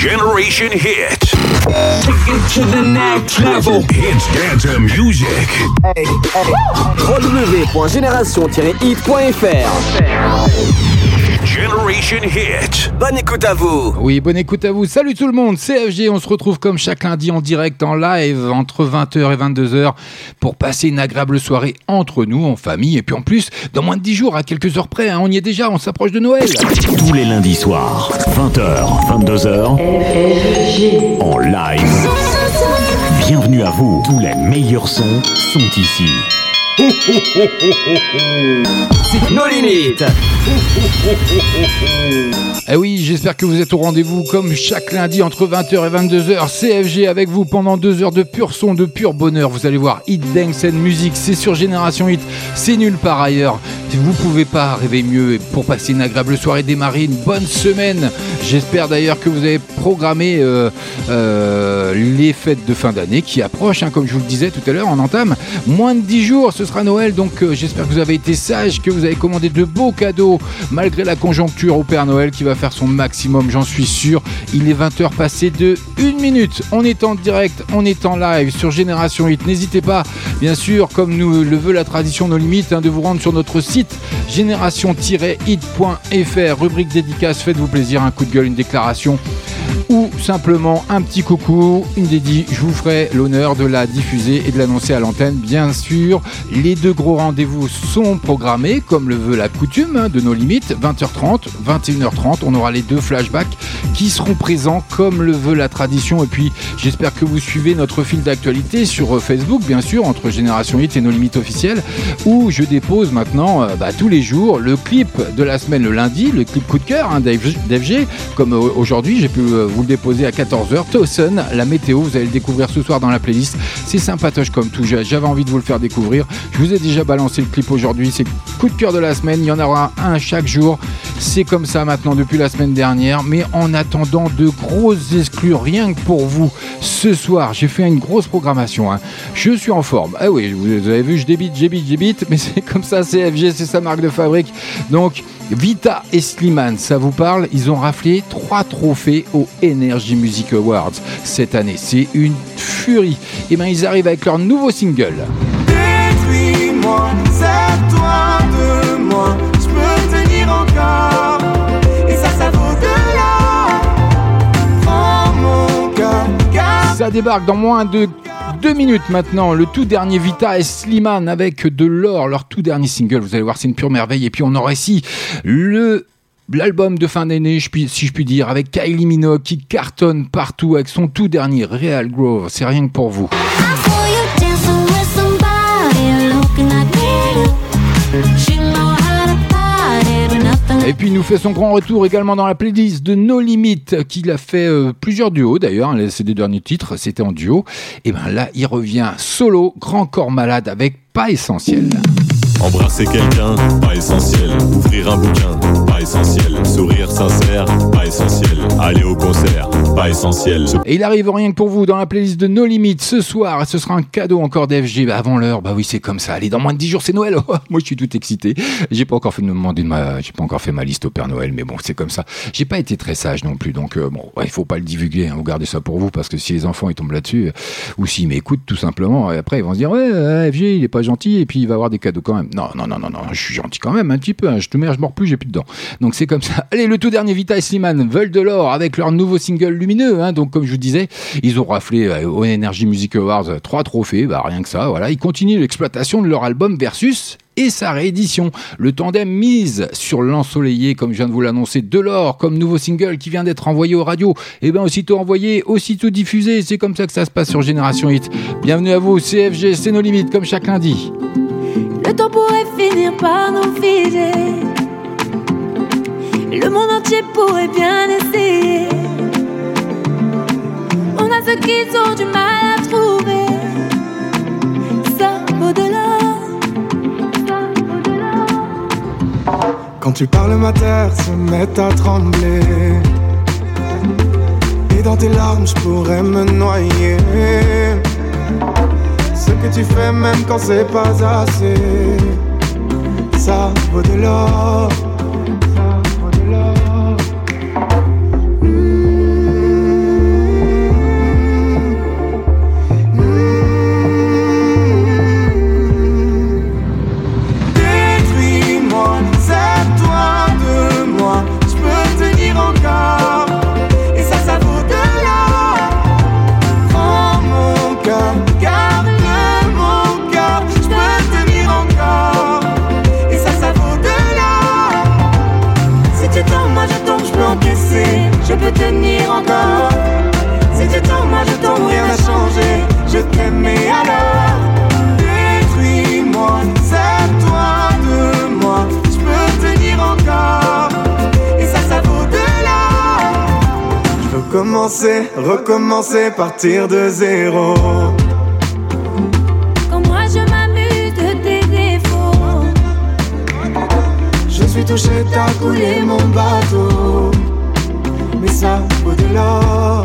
Generation Hit. Take it to the next level. Hits dance music. Hey, hey. www.génération-hit.fr Generation Hit. Bonne écoute à vous. Oui, bonne écoute à vous. Salut tout le monde, CFG. On se retrouve comme chaque lundi en direct, en live, entre 20h et 22h, pour passer une agréable soirée entre nous, en famille. Et puis en plus, dans moins de 10 jours, à quelques heures près, hein, on y est déjà, on s'approche de Noël. Tous les lundis soirs, 20h, 22h, en live. Bienvenue à vous. Tous les meilleurs sons sont ici. C'est nos limites. Eh oui, j'espère que vous êtes au rendez-vous comme chaque lundi entre 20h et 22h. CFG avec vous pendant deux heures de pur son, de pur bonheur. Vous allez voir Hit Dance and Music, c'est sur Génération Hit, c'est nul par ailleurs. Vous pouvez pas rêver mieux pour passer une agréable soirée, démarrer une bonne semaine. J'espère d'ailleurs que vous avez programmé euh, euh, les fêtes de fin d'année qui approchent, hein, comme je vous le disais tout à l'heure en entame. Moins de 10 jours, sera Noël, donc euh, j'espère que vous avez été sage, que vous avez commandé de beaux cadeaux malgré la conjoncture au Père Noël qui va faire son maximum, j'en suis sûr. Il est 20h passé de 1 minute. On est en direct, on est en live sur Génération 8. N'hésitez pas, bien sûr, comme nous le veut la tradition, nos limites, hein, de vous rendre sur notre site génération-hit.fr, rubrique dédicace, faites-vous plaisir, un coup de gueule, une déclaration ou simplement un petit coucou, une dédie, je vous ferai l'honneur de la diffuser et de l'annoncer à l'antenne. Bien sûr, les deux gros rendez-vous sont programmés comme le veut la coutume hein, de nos limites, 20h30, 21h30, on aura les deux flashbacks qui seront présents comme le veut la tradition. Et puis j'espère que vous suivez notre fil d'actualité sur euh, Facebook bien sûr entre Génération 8 et nos limites officielles où je dépose maintenant euh, bah, tous les jours le clip de la semaine le lundi, le clip coup de cœur hein, d'FG comme euh, aujourd'hui j'ai pu vous vous le déposez à 14h. Towson, la météo, vous allez le découvrir ce soir dans la playlist. C'est sympatoche comme tout. J'avais envie de vous le faire découvrir. Je vous ai déjà balancé le clip aujourd'hui. C'est coup de cœur de la semaine. Il y en aura un chaque jour. C'est comme ça maintenant depuis la semaine dernière. Mais en attendant de grosses exclus, rien que pour vous, ce soir, j'ai fait une grosse programmation. Hein. Je suis en forme. Ah oui, vous avez vu, je débite, j'ébite, j'ébite. Mais c'est comme ça, CFG, c'est sa marque de fabrique. Donc, Vita et Slimane, ça vous parle Ils ont raflé trois trophées aux Energy Music Awards cette année. C'est une furie. Et eh bien, ils arrivent avec leur nouveau single. moi toi de moi, je peux tenir encore. Et ça, ça vaut mon Ça débarque dans moins de deux minutes maintenant, le tout dernier Vita et Slimane avec de l'or, leur tout dernier single. Vous allez voir, c'est une pure merveille. Et puis on aura ici le l'album de fin d'année, si je puis dire, avec Kylie Minogue qui cartonne partout avec son tout dernier Real Grove. C'est rien que pour vous. Et puis il nous fait son grand retour également dans la playlist de No Limit, qu'il a fait euh, plusieurs duos d'ailleurs, hein, ces deux derniers titres, c'était en duo. Et bien là, il revient solo, grand corps malade avec Pas Essentiel. Embrasser quelqu'un, pas essentiel. Ouvrir un bouquin, pas essentiel. Sourire sincère, pas essentiel. Aller au concert, pas essentiel. Et il arrive rien que pour vous dans la playlist de No Limits ce soir. Ce sera un cadeau encore d'FG bah, avant l'heure. Bah oui, c'est comme ça. Allez, dans moins de 10 jours, c'est Noël. Oh, moi, je suis tout excité. J'ai pas encore fait de ma, j'ai pas encore fait ma liste au Père Noël, mais bon, c'est comme ça. J'ai pas été très sage non plus, donc euh, bon, il faut pas le divulguer. Hein, vous gardez ça pour vous parce que si les enfants ils tombent là-dessus, euh, ou s'ils m'écoutent tout simplement, et après ils vont se dire ouais, FG il est pas gentil et puis il va avoir des cadeaux quand même. Non, non, non, non, non, je suis gentil quand même, un petit peu. Hein. Je te mets, je mords plus, j'ai plus de dents. Donc c'est comme ça. Allez, le tout dernier Vita et Slimane veulent de l'or avec leur nouveau single lumineux. Hein. Donc comme je vous disais, ils ont raflé euh, au Energy Music Awards euh, trois trophées, bah rien que ça. Voilà, ils continuent l'exploitation de leur album Versus et sa réédition. Le tandem mise sur l'ensoleillé, comme je viens de vous l'annoncer, de l'or comme nouveau single qui vient d'être envoyé aux radios. Et eh bien aussitôt envoyé, aussitôt diffusé. C'est comme ça que ça se passe sur Génération Hit. Bienvenue à vous, CFG, c'est nos limites, comme chaque lundi. Le temps pourrait finir par nous figer. Le monde entier pourrait bien essayer. On a ceux qui ont du mal à trouver. Ça de Quand tu parles, ma terre se met à trembler. Et dans tes larmes, je pourrais me noyer ce que tu fais même quand c'est pas assez. Ça vaut de l'or. Détruis-moi, sers-toi de moi, je peux tenir encore. Recommencer, partir de zéro. Quand moi je m'amuse de tes défauts. Je suis touché, t'as coulé mon bateau. Mais ça vaut de l'or.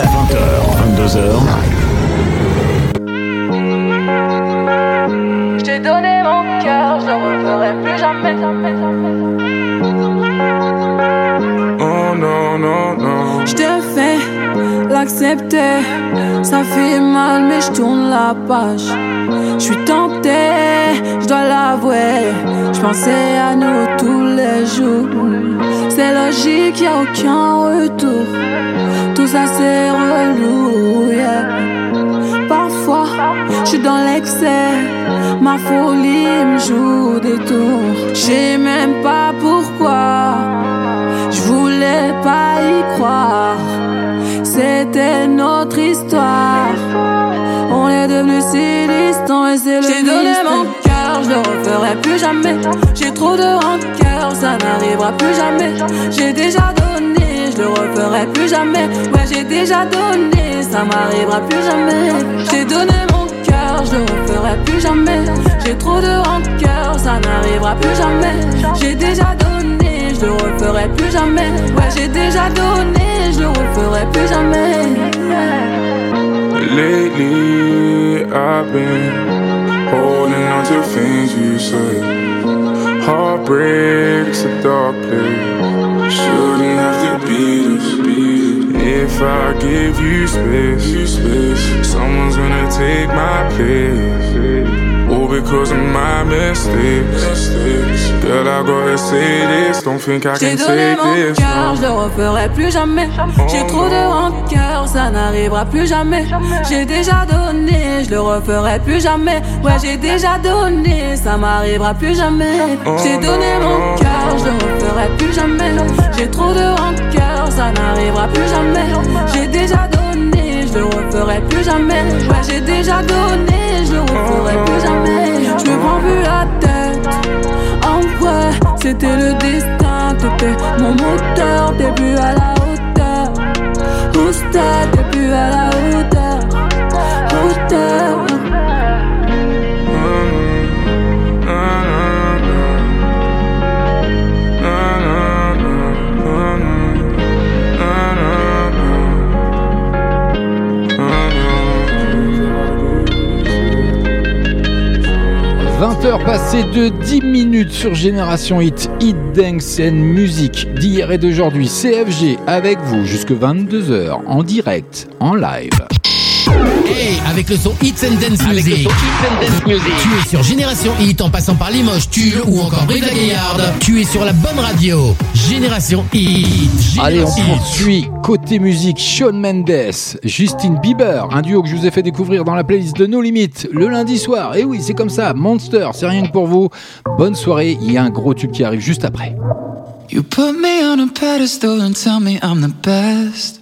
20h, 22h, Je t'ai donné mon cœur, je le referai plus jamais. Oh non, non, non. Je t'ai fait l'accepter. Ça fait mal, mais je tourne la page. Je suis tentée, je dois l'avouer. Je pensais à nous tous les jours. C'est logique, y a aucun retour. Tout ça c'est relou, yeah. Parfois, je suis dans l'excès. Ma folie me joue des tours. Je sais même pas pourquoi. Je voulais pas y croire. C'était notre histoire. On est devenus si distants et c'est le J'ai donné mon le referai plus jamais. J'ai trop de rancœur, ça n'arrivera plus jamais. J'ai déjà donné, je le referai plus jamais. Ouais, j'ai déjà donné, ça m'arrivera plus jamais. J'ai donné mon cœur, je le referai plus jamais. J'ai trop de rancœur, ça n'arrivera plus jamais. J'ai déjà donné, je le referai plus jamais. Ouais, j'ai déjà donné, je le referai plus jamais. Lately, I've been to things you said. Heartbreak's a dark place. Shouldn't have. If I give you space, you space, someone's gonna take my place. All because of my mistakes. Girl, I gotta say this. Don't think I J'ai can donné take mon this. cœur, je le referai plus jamais. J'ai trop de rancœur, ça n'arrivera plus jamais. J'ai déjà donné, je le referai plus jamais. Ouais, j'ai déjà donné, ça m'arrivera plus jamais. J'ai donné mon cœur, je le referai plus jamais. J'ai trop de rancœur, ça n'arrivera plus jamais. J'ai déjà donné, je le referai plus jamais. Ouais, j'ai déjà donné, je le referai plus jamais. Je me prends plus la tête. En vrai, c'était le destin. T'étais mon moteur, début à la hauteur. Booster, début à la hauteur. Hauteur. 20h passé de 10 minutes sur Génération Hit, Hit Dance and Music d'hier et d'aujourd'hui. CFG avec vous jusque 22h en direct, en live. Hey, avec le son Hits and Dance Music. Tu es sur Génération Hit en passant par Limoges, Tulle ou encore Brive-la-Gaillarde. Tu es sur la bonne radio. Génération Hit. Allez, on Génération poursuit. Côté musique, Shawn Mendes, Justin Bieber, un duo que je vous ai fait découvrir dans la playlist de No Limit le lundi soir. Et oui, c'est comme ça, Monster, c'est rien que pour vous. Bonne soirée, il y a un gros tube qui arrive juste après. You put me on a pedestal and tell me I'm the best.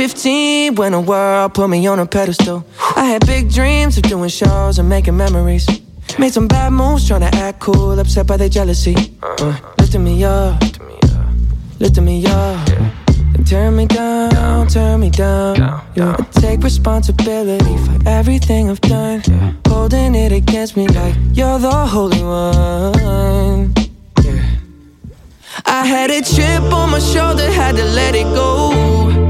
15 when the world put me on a pedestal. I had big dreams of doing shows and making memories. Made some bad moves trying to act cool, upset by their jealousy. Uh, lifting me up, lifting me up. Turn me down, turn me down. Yeah. I take responsibility for everything I've done. Holding it against me like you're the holy one. I had a chip on my shoulder, had to let it go.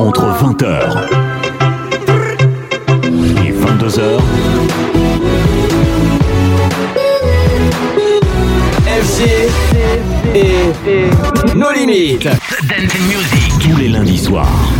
Entre 20h et 22h, FG et nos limites. Dance Music. tous les lundis soirs.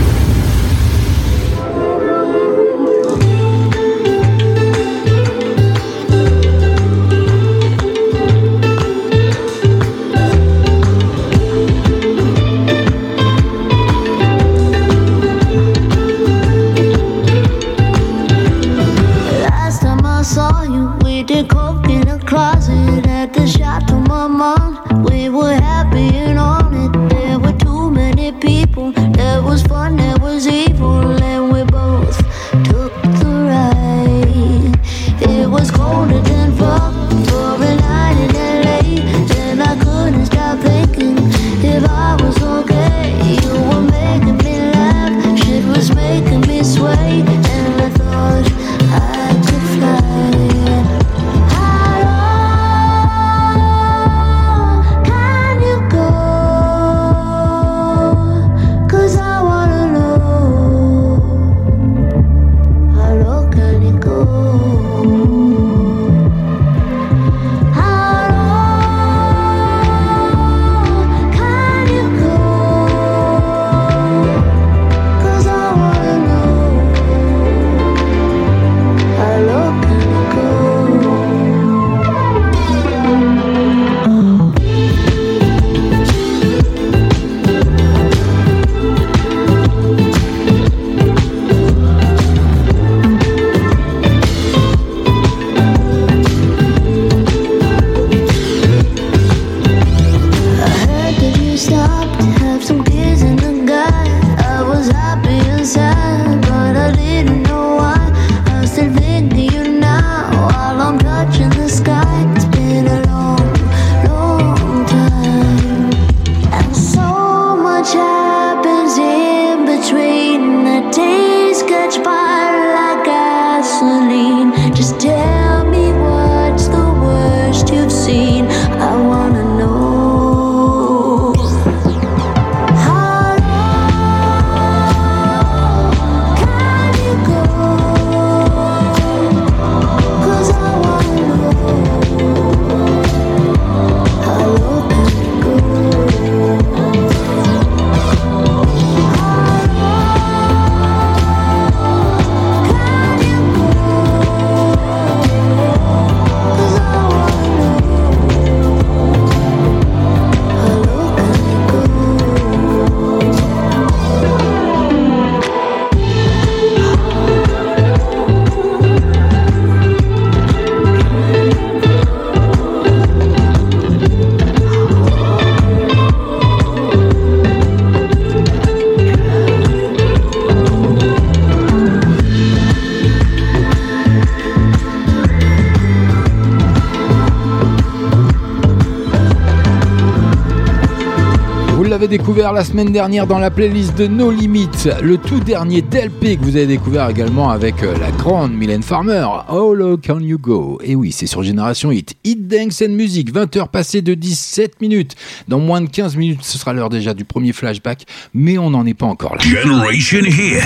Découvert la semaine dernière dans la playlist de No Limits, le tout dernier DLP que vous avez découvert également avec euh, la grande Mylène Farmer, How Low Can You Go? Et oui, c'est sur Génération Hit. Hit Dance and Music, 20h passées de 17 minutes. Dans moins de 15 minutes, ce sera l'heure déjà du premier flashback, mais on n'en est pas encore là. Generation Hit.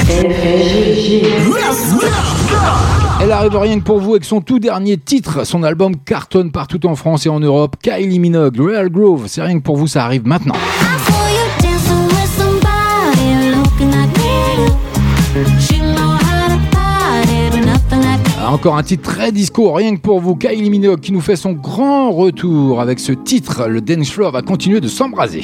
Elle arrive rien que pour vous avec son tout dernier titre. Son album cartonne partout en France et en Europe. Kylie Minogue, Real Grove. C'est rien que pour vous, ça arrive maintenant. Encore un titre très disco, rien que pour vous, Kylie Minogue qui nous fait son grand retour avec ce titre. Le dance floor va continuer de s'embraser.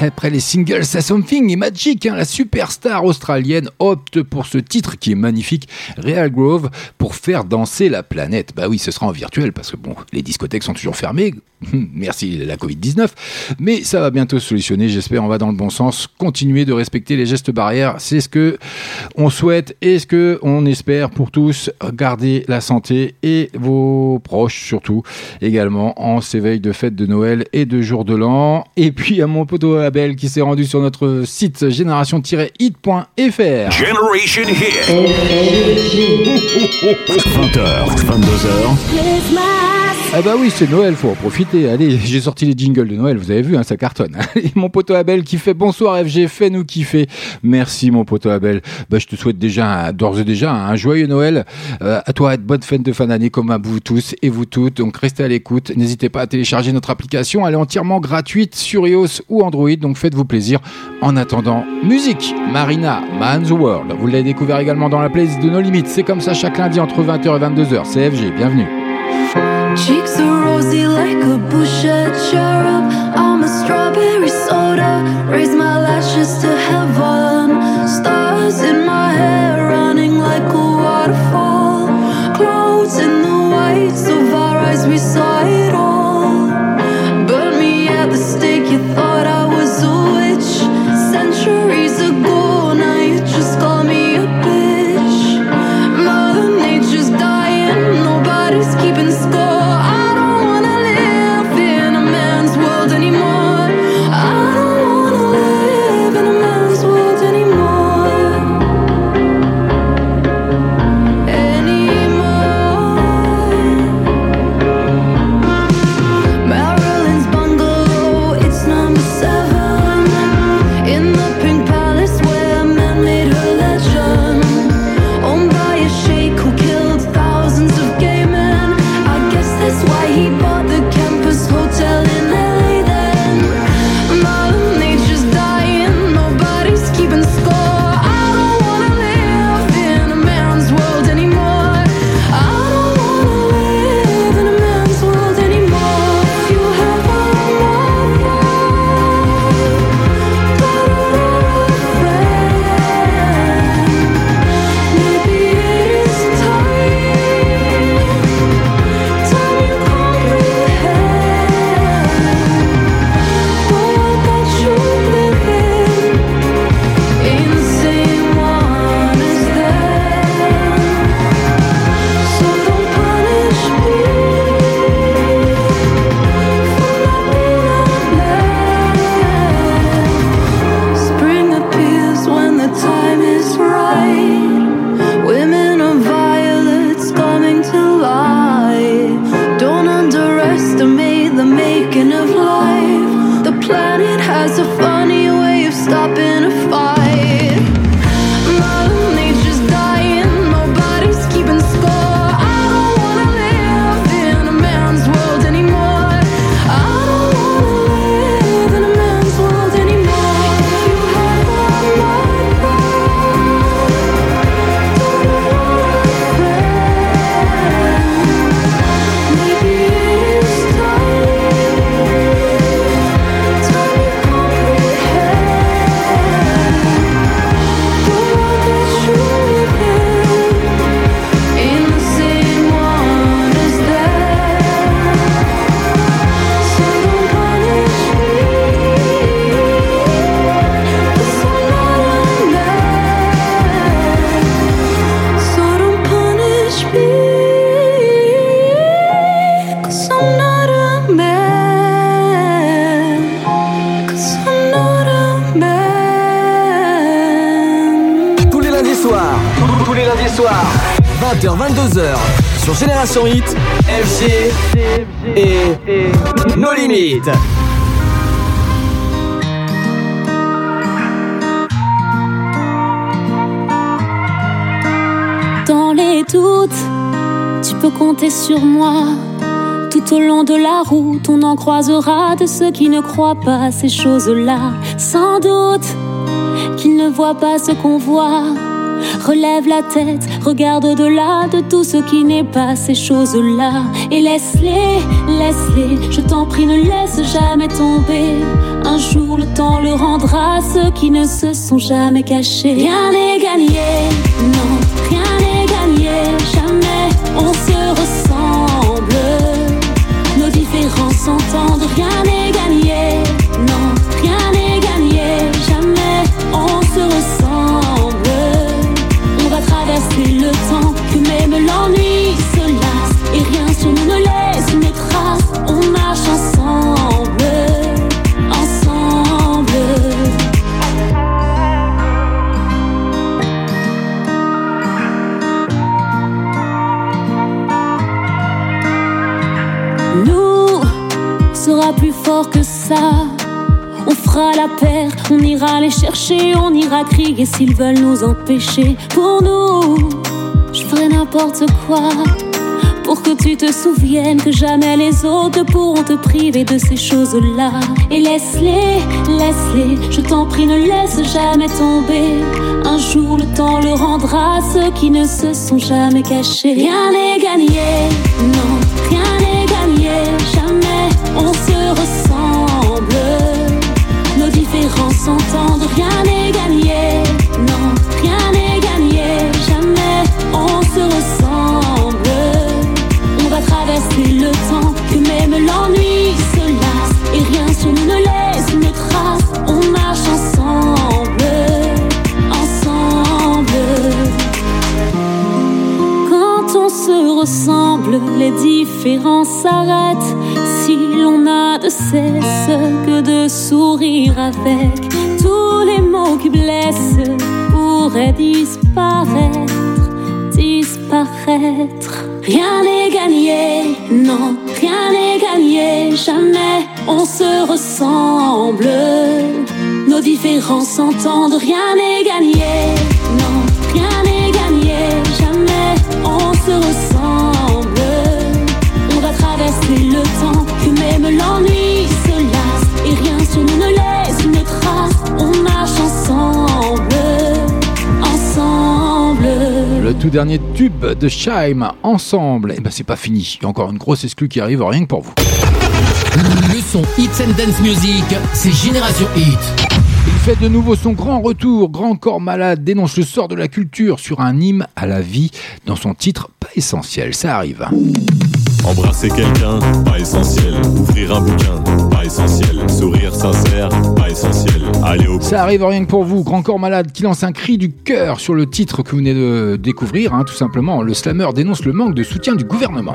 Après les singles Say Something et Magic, hein, la superstar australienne opte pour ce titre qui est magnifique, Real Grove, pour faire danser la planète. Bah oui, ce sera en virtuel parce que bon, les discothèques sont toujours fermées. Merci la Covid-19. Mais ça va bientôt se solutionner, j'espère, on va dans le bon sens. Continuer de respecter les gestes barrières, c'est ce que on souhaite et ce que on espère pour tous. Garder la santé et vos proches surtout également en ces veilles de fête de Noël et de jour de l'an. Et puis à mon poteau Abel qui s'est rendu sur notre site génération-hit.fr. Generation Hit. 20h, 22h. Ah bah oui, c'est Noël, faut en profiter. Allez, j'ai sorti les jingles de Noël, vous avez vu, hein, ça cartonne. Mon poteau Abel qui fait bonsoir FG, fais-nous kiffer. Merci mon poteau Abel. Bah, je te souhaite déjà, d'ores et déjà, un joyeux Noël. Euh, à toi, bonne fête de fin d'année comme à vous tous et vous toutes. Donc restez à l'écoute. N'hésitez pas à télécharger notre application. Elle est entièrement gratuite sur iOS ou Android. Donc faites-vous plaisir. En attendant, musique. Marina, Man's World. Vous l'avez découvert également dans la playlist de No Limites. C'est comme ça chaque lundi entre 20h et 22h. C'est FG. Bienvenue. Cheeks are rosy like a Boucher cherub. I'm a strawberry soda. Raise my lashes to heaven. Stars in my hair running like a waterfall. Clouds in the whites of our eyes, we saw it. croisera de ceux qui ne croient pas ces choses-là. Sans doute qu'ils ne voient pas ce qu'on voit. Relève la tête, regarde au-delà de tout ce qui n'est pas ces choses-là. Et laisse-les, laisse-les, je t'en prie, ne laisse jamais tomber. Un jour le temps le rendra à ceux qui ne se sont jamais cachés. Rien n'est gagné. s'entendre, rien chercher, on ira crier s'ils veulent nous empêcher. Pour nous, je ferai n'importe quoi. Pour que tu te souviennes que jamais les autres pourront te priver de ces choses-là. Et laisse-les, laisse-les, je t'en prie, ne laisse jamais tomber. Un jour le temps le rendra à ceux qui ne se sont jamais cachés. Rien n'est gagné, non, rien n'est gagné, jamais on se ressent s'entendre, rien n'est gagné. Non, rien n'est gagné, jamais on se ressemble. On va traverser le temps, que même l'ennui se lasse. Et rien sur nous ne laisse une trace, on marche ensemble, ensemble. Quand on se ressemble, les différences s'arrêtent. Si l'on a de cesse que de sourire avec, disparaître, disparaître. Rien n'est gagné, non, rien n'est gagné, jamais on se ressemble. Nos différences s'entendent, rien n'est gagné, tout dernier tube de Shime, ensemble. Et ben c'est pas fini. Il y a encore une grosse exclue qui arrive rien que pour vous. Le son Hits and Dance Music, c'est Génération Hit. Il fait de nouveau son grand retour. Grand corps malade dénonce le sort de la culture sur un hymne à la vie dans son titre pas essentiel. Ça arrive. Embrasser quelqu'un, pas essentiel. Ouvrir un bouquin, pas essentiel. Sourire sincère, pas essentiel. Aller au Ça arrive rien que pour vous. Grand corps malade qui lance un cri du cœur sur le titre que vous venez de découvrir. hein, tout simplement, le slammer dénonce le manque de soutien du gouvernement.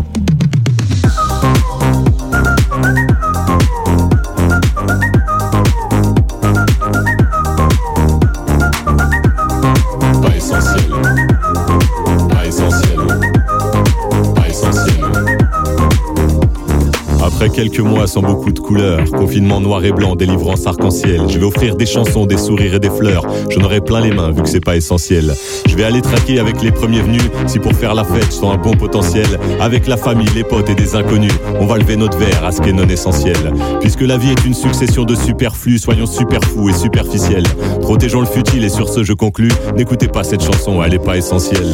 Après quelques mois sans beaucoup de couleurs, confinement noir et blanc, délivrance arc-en-ciel, je vais offrir des chansons, des sourires et des fleurs. J'en aurai plein les mains vu que c'est pas essentiel. Je vais aller traquer avec les premiers venus, si pour faire la fête, je un bon potentiel. Avec la famille, les potes et des inconnus, on va lever notre verre à ce qui est non essentiel. Puisque la vie est une succession de superflus, soyons super fous et superficiels. Protégeons le futile et sur ce je conclus, n'écoutez pas cette chanson, elle est pas essentielle.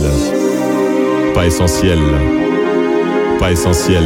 Pas essentielle. Pas essentielle.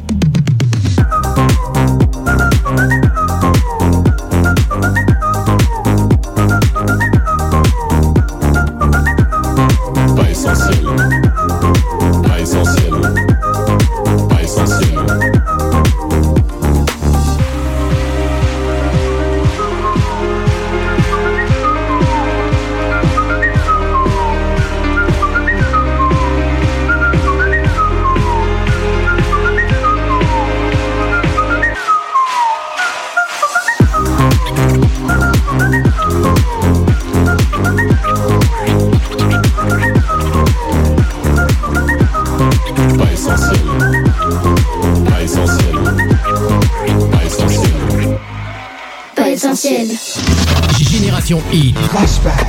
Génération Hit. Flashback.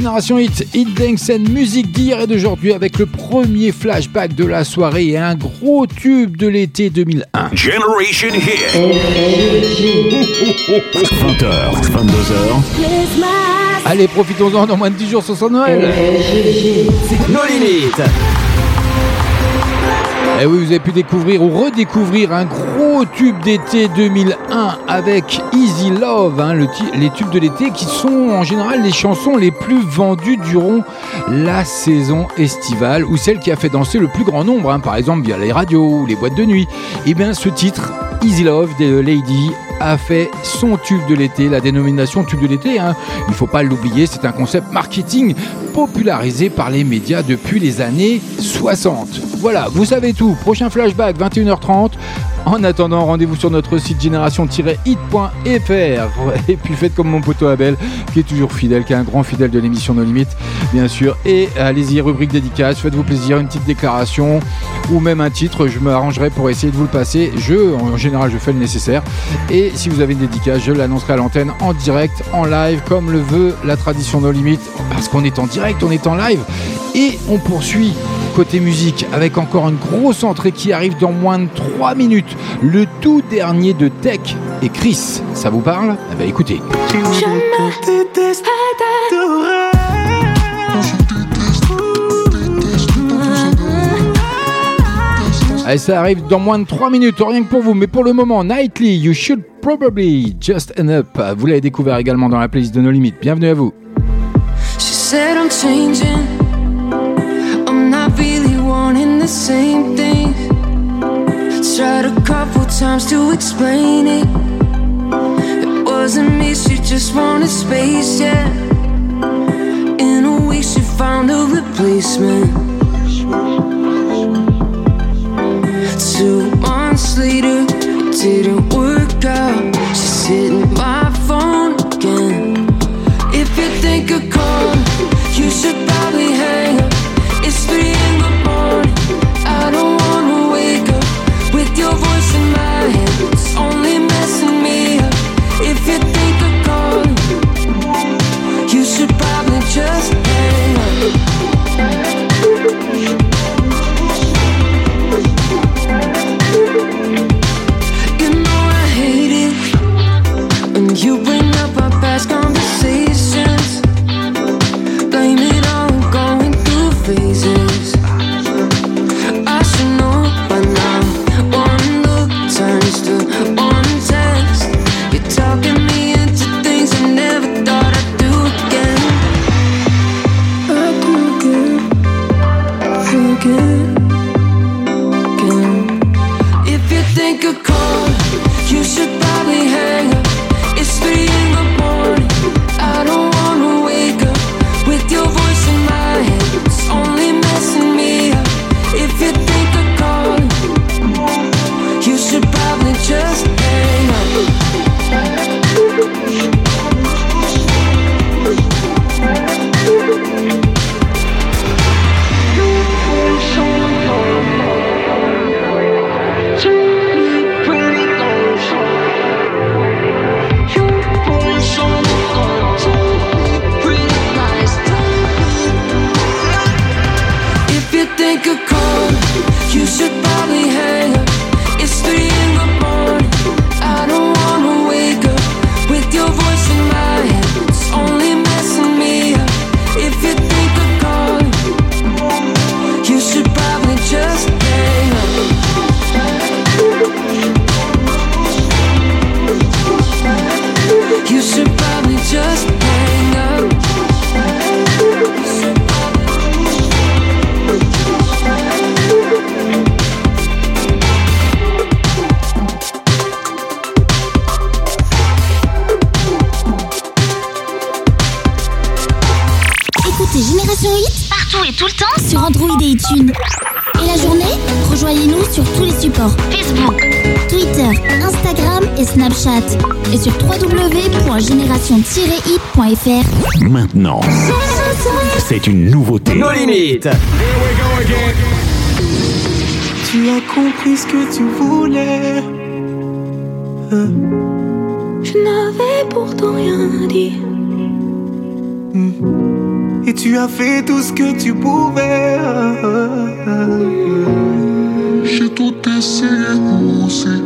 Génération Hit, Hit Dance and musique d'hier et d'aujourd'hui avec le premier flashback de la soirée et un gros tube de l'été 2001. Generation Hit. 20h, 22h. Allez, profitons-en dans moins de 10 jours sur son Noël. Nos limites. Et Eh oui, vous avez pu découvrir ou redécouvrir un gros tube d'été 2001 avec Easy Love, hein, les tubes de l'été qui sont en général les chansons les plus vendues durant la saison estivale ou celle qui a fait danser le plus grand nombre, hein, par exemple via les radios ou les boîtes de nuit. Et bien ce titre, Easy Love de Lady, a fait son tube de l'été, la dénomination tube de l'été, hein, il faut pas l'oublier, c'est un concept marketing popularisé par les médias depuis les années 60. Voilà, vous savez tout. Prochain flashback, 21h30. En attendant, rendez-vous sur notre site génération-hit.fr. Et puis faites comme mon poteau Abel, qui est toujours fidèle, qui est un grand fidèle de l'émission No Limites, bien sûr. Et allez-y, rubrique dédicace, faites-vous plaisir, une petite déclaration ou même un titre. Je m'arrangerai pour essayer de vous le passer. Je, en général, je fais le nécessaire. Et si vous avez une dédicace, je l'annoncerai à l'antenne en direct, en live, comme le veut la tradition No Limites, parce qu'on est en direct, on est en live. Et on poursuit côté musique avec encore une grosse entrée qui arrive dans moins de 3 minutes. Le tout dernier de Tech et Chris. Ça vous parle? Eh ben écoutez. Allez, ça arrive dans moins de 3 minutes, rien que pour vous. Mais pour le moment, Nightly, You Should Probably Just End Up. Vous l'avez découvert également dans la playlist de No Limites. Bienvenue à vous. She said I'm changing. same thing. Tried a couple times to explain it. It wasn't me, she just wanted space, yeah. In a week, she found a replacement. Two months later, it didn't work out. She's sitting c'est une nouveauté. Nos limites. Tu as compris ce que tu voulais. Hein. Je n'avais pourtant rien dit. Hein. Et tu as fait tout ce que tu pouvais. Mmh. J'ai tout essayé aussi.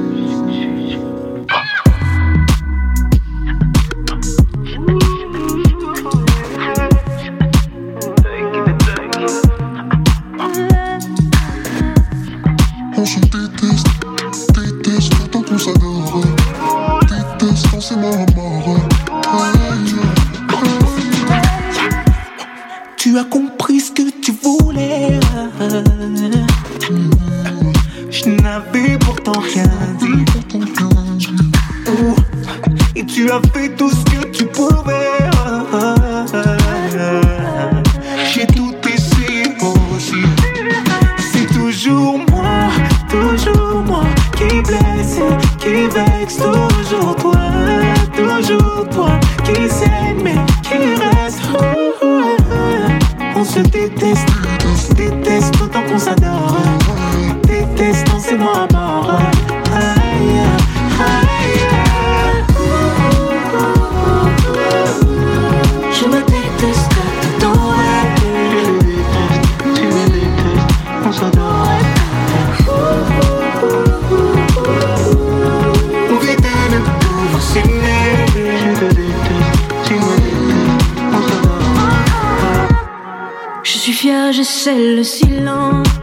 déteste, déteste autant qu'on s'adore. Déteste, c'est moi à. échelle, le silence.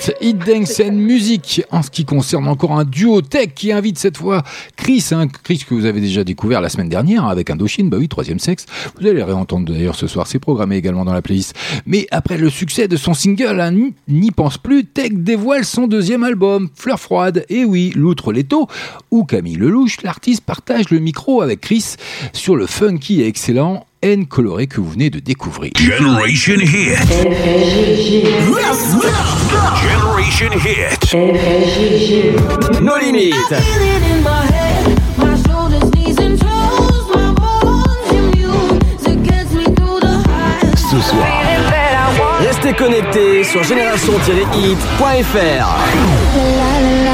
Génération Hit, Dance Music. En ce qui concerne encore un duo tech qui invite cette fois Chris, hein, Chris que vous avez déjà découvert la semaine dernière avec Indochine, bah oui, troisième sexe. Vous allez réentendre d'ailleurs ce soir, c'est programmé également dans la playlist. Mais après le succès de son single, hein, N'y pense plus, Tech dévoile son deuxième album, Fleur froide. Et oui, l'outre Leto, où Camille Lelouch, l'artiste, partage le micro avec Chris sur le funky et excellent N coloré que vous venez de découvrir. Generation Hit. Generation Hit. Nos limites. Ce soir, Restez connectés sur génération-hit.fr.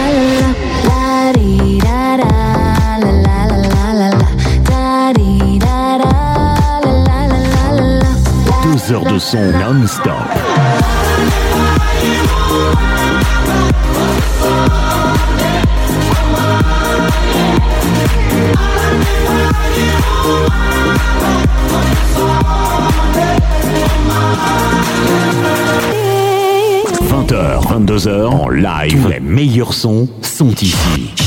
heures de son non-stop. « 20h, 22h, en live, tous les meilleurs sons sont ici.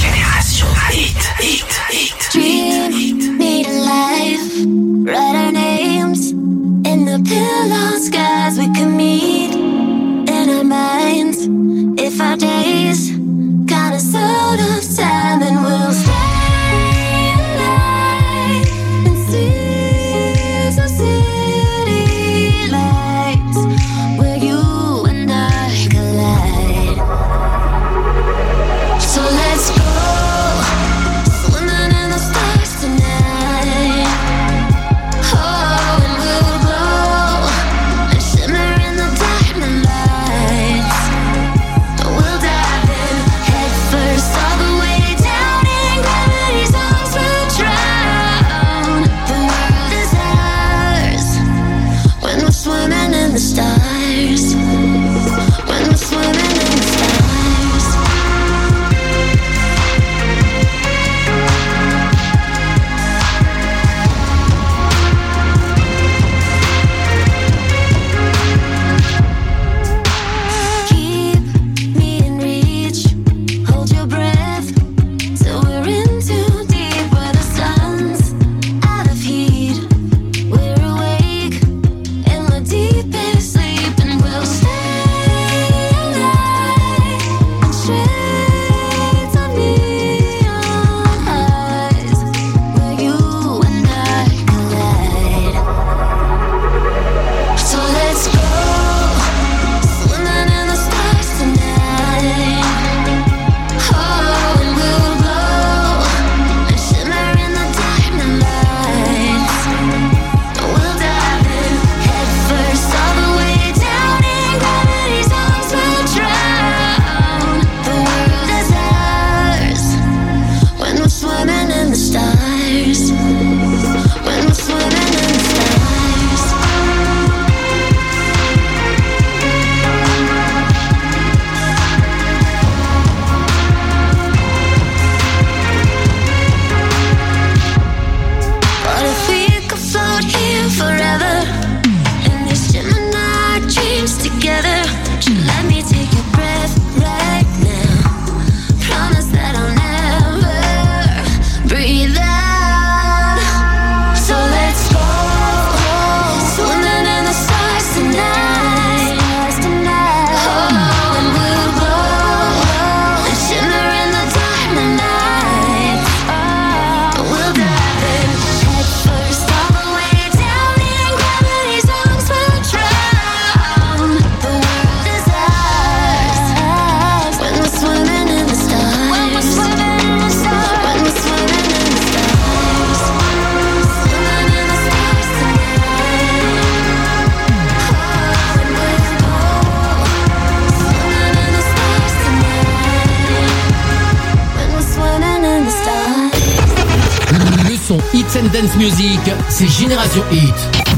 c'est Génération Hit.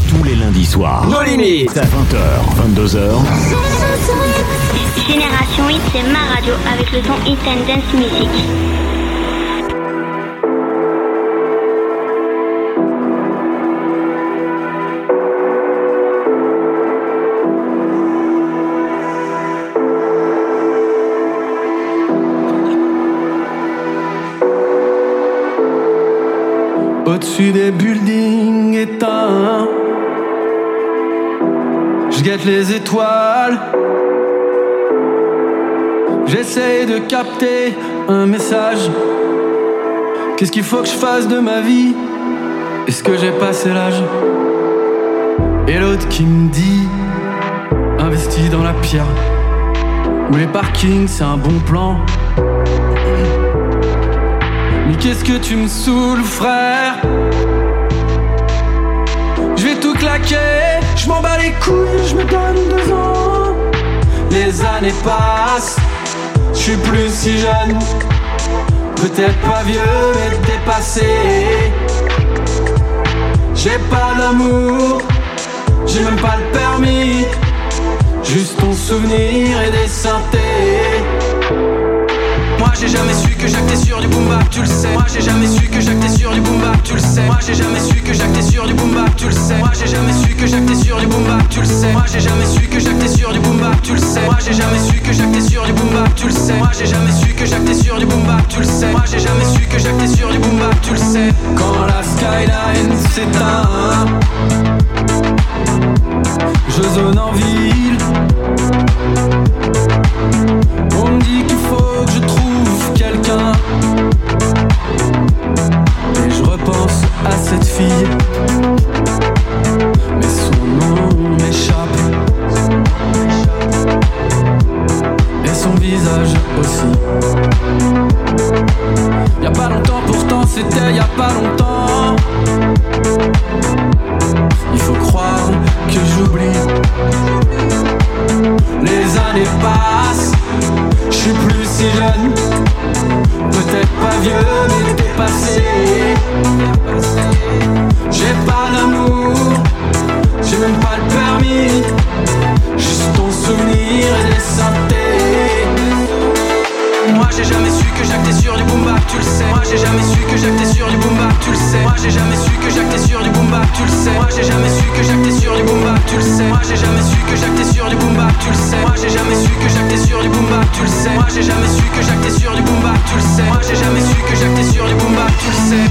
Tous les lundis soirs. Nos limites. À 20h, 22h. Génération Hit, c'est ma radio avec le son Hit and Dance Music. Au-dessus des bulles les étoiles. J'essaye de capter un message. Qu'est-ce qu'il faut que je fasse de ma vie? Est-ce que j'ai passé l'âge? Et l'autre qui me dit Investi dans la pierre. Où les parkings, c'est un bon plan. Mais qu'est-ce que tu me saoules, frère? Je m'en bats les couilles, je me donne deux ans. Les années passent, je suis plus si jeune. Peut-être pas vieux, mais dépassé. J'ai pas d'amour, j'ai même pas le permis. Juste ton souvenir et des synthés. J'ai jamais su que j'actais sur du boom bap, tu le sais. Moi j'ai jamais su que j'actais sur du boom bap, tu le sais. Moi j'ai jamais su que j'actais sur du boom bap, tu le sais. Moi j'ai jamais su que j'actais sur du boom bap, tu le sais. Moi j'ai jamais su que j'actais sur du boom bap, tu le sais. Moi j'ai jamais su que j'actais sur du boom bap, tu le sais. Moi j'ai jamais su que j'actais sur du boom bap, tu le sais. Moi j'ai jamais su que j'actais sur du boom bap, tu le sais. Quand la skyline s'éteint, je zone en ville. Mais son nom m'échappe. Et son visage aussi. Y a pas longtemps, pourtant c'était y a pas longtemps. Il faut croire que j'oublie. Les années passent, je suis plus si jeune. Peut-être pas vieux, mais dépassé. J'ai jamais su que j'actais sur du boom bap, tu le sais. Moi j'ai jamais su que j'actais sur du boom bap, tu le sais. Moi j'ai jamais su que j'actais sur du boom bap, tu le sais. Moi j'ai jamais su que j'actais sur du boom bap, tu le sais. Moi j'ai jamais su que j'actais sur du boom bap, tu le sais. Moi j'ai jamais su que j'actais sur du boom bap, tu le. Moi j'ai jamais su que j'actais sur du boom bap, tu le sais.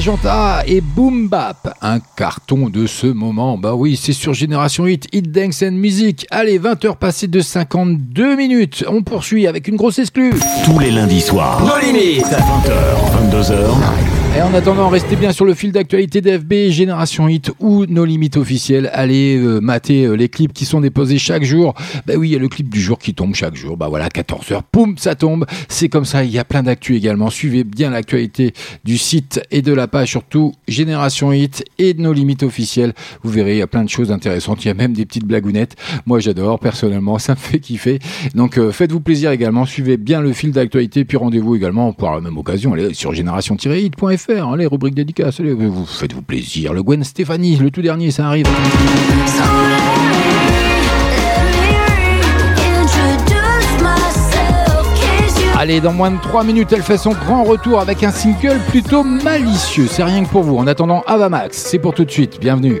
Magenta et Boom Bap, un carton de ce moment. Bah oui, c'est sur Génération Hit, Hit Dance and Music. Allez, 20h passées de 52 minutes. On poursuit avec une grosse exclue. Tous les lundis soirs. Nos limites. 20h, 22h. Et en attendant, restez bien sur le fil d'actualité d'FB, Génération Hit ou nos limites officielles. Allez euh, mater euh, les clips qui sont déposés chaque jour. Bah oui, il y a le clip du jour qui tombe chaque jour. Bah voilà, 14h, poum, ça tombe. C'est comme ça, il y a plein d'actu également. Suivez bien l'actualité du site et de la page, surtout Génération Hit et de nos limites officielles. Vous verrez, il y a plein de choses intéressantes. Il y a même des petites blagounettes. Moi, j'adore, personnellement, ça me fait kiffer. Donc, euh, faites-vous plaisir également. Suivez bien le fil d'actualité. Puis rendez-vous également, pour la même occasion, allez sur génération-hit.fr. Allez, rubrique dédicace. Allez, vous faites-vous plaisir. Le Gwen Stéphanie, le tout dernier, ça arrive. Allez, dans moins de 3 minutes, elle fait son grand retour avec un single plutôt malicieux. C'est rien que pour vous. En attendant, Avamax, c'est pour tout de suite. Bienvenue.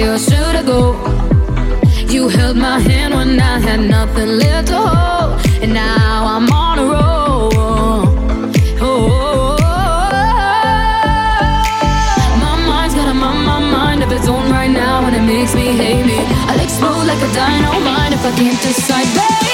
years ago. You held my hand when I had nothing left to hold, and now I'm on a roll. Oh, oh, oh. My mind's got a mind, my mind of its own right now, and it makes me hate me. I'll explode like a dynamite if I can't decide, babe.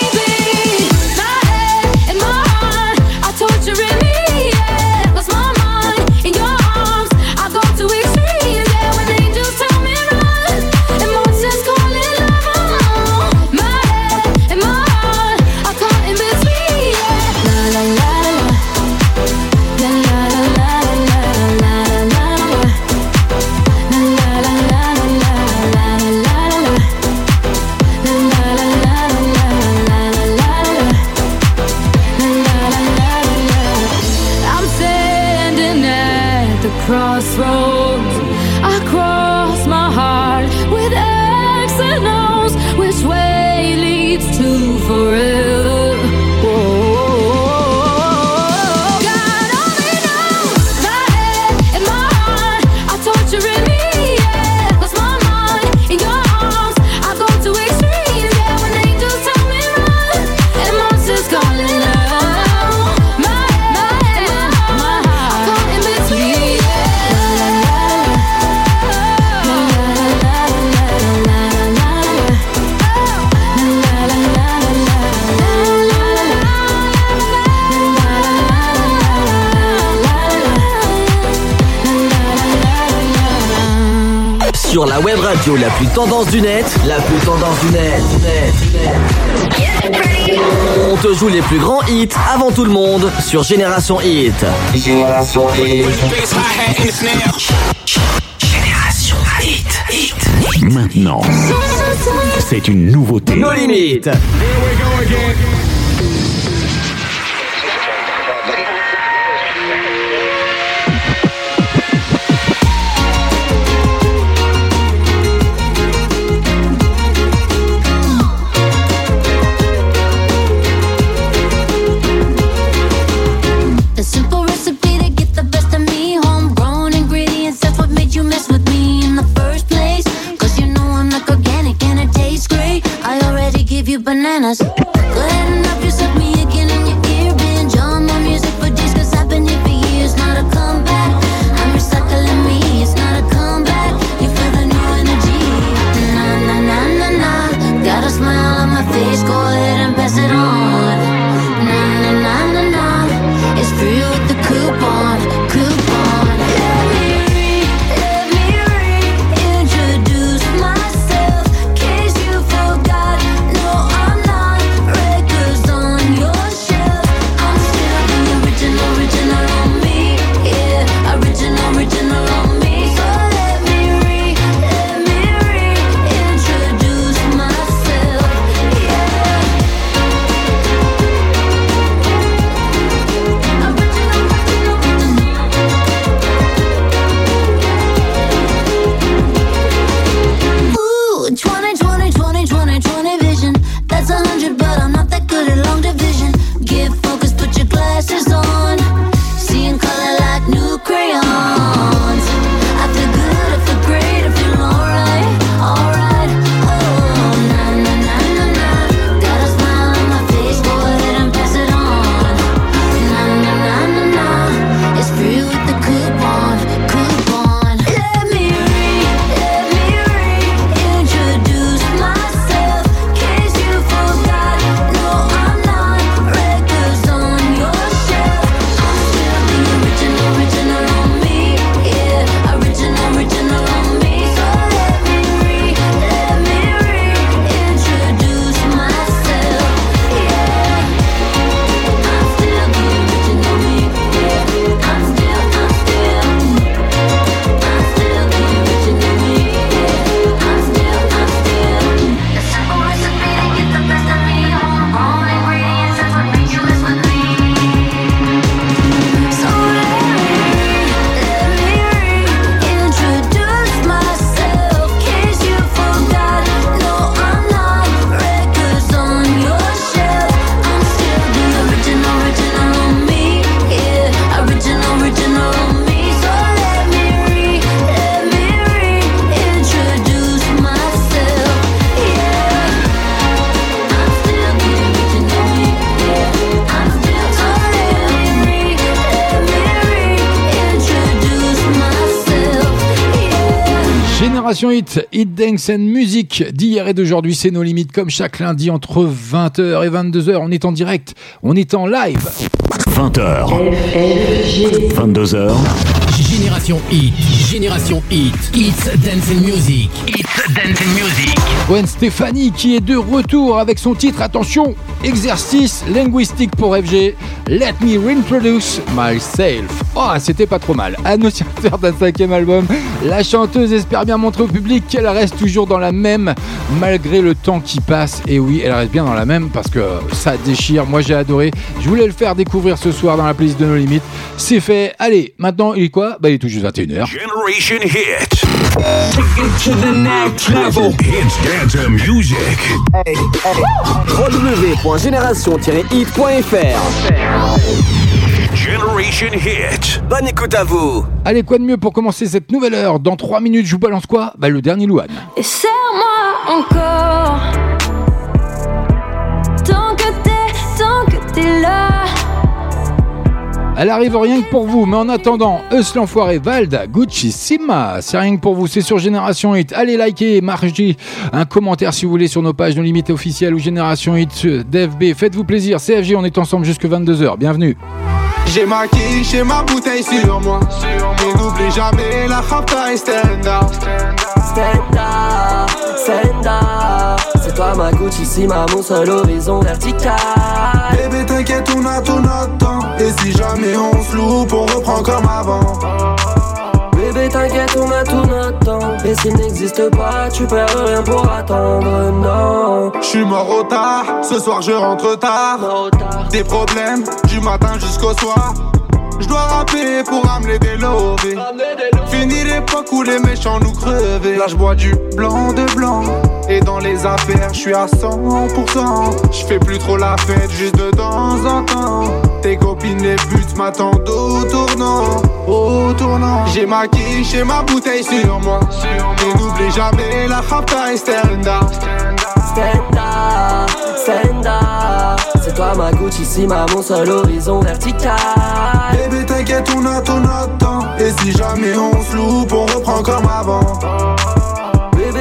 la plus tendance du net, la plus tendance du net. On te joue les plus grands hits avant tout le monde sur Génération Hit. Génération Hit. Génération Hit. Hit. Maintenant, c'est une nouveauté. Nos limites. Here we go again. ganas. Hit Dance and Music d'hier et d'aujourd'hui, c'est nos limites comme chaque lundi entre 20h et 22h. On est en direct, on est en live. 20h. 22h. Génération Hit, Génération Hit, It's Dance and Music, It's Dance and Music. Gwen Stéphanie qui est de retour avec son titre, attention, exercice linguistique pour FG, Let Me Reintroduce Myself. Oh, c'était pas trop mal. Annonciateur d'un cinquième album, la chanteuse espère bien montrer au public qu'elle reste toujours dans la même malgré le temps qui passe. Et oui, elle reste bien dans la même parce que ça déchire. Moi j'ai adoré. Je voulais le faire découvrir ce soir dans la playlist de nos limites. C'est fait. Allez, maintenant il est quoi? Bah il est tout juste 21h. Generation Hit. Take it to the next level. It's dance music. www.génération-hit.fr Generation Hit. Bonne écoute à vous Allez, quoi de mieux pour commencer cette nouvelle heure Dans 3 minutes, je vous balance quoi Bah le dernier Louane. Et serre-moi encore. Tant que t'es, tant que t'es là. Elle arrive rien que pour vous, mais en attendant, Eus l'enfoiré Vald, Gucci Sima, c'est rien que pour vous, c'est sur Génération Hit. Allez liker, marquez un commentaire si vous voulez sur nos pages de limite officielles ou Génération Hit d'FB. Faites-vous plaisir, CFG, on est ensemble jusque 22h. Bienvenue. J'ai ma quiche et ma bouteille sur moi. Et n'oublie jamais la rapta et stand up. Stand up, stand up. C'est toi ma Gucci, si ma mon seul horizon vertical. Bébé, t'inquiète, on a tout notre temps. Et si jamais on se loupe, on reprend comme avant. Bébé, t'inquiète, on a tout notre temps. Et s'il n'existe pas, tu perds rien pour attendre, non. J'suis mort au tard, ce soir je rentre tard. Des problèmes du matin jusqu'au soir. Je dois rapper pour amener des lovés. Fini l'époque où les méchants nous crevaient. Là je bois du blanc de blanc. Et dans les affaires, je suis à 100%. Je fais plus trop la fête, juste de temps en temps. Tes copines les buts m'attendent au tournant. Au tournant. J'ai ma quiche et ma bouteille sur moi. Et n'oublie jamais la rapta et stand up. C'est toi ma Gucci, si ma mon seul horizon vertical. Bébé, t'inquiète, on a tout notre temps. Et si jamais on se loupe, on reprend comme avant.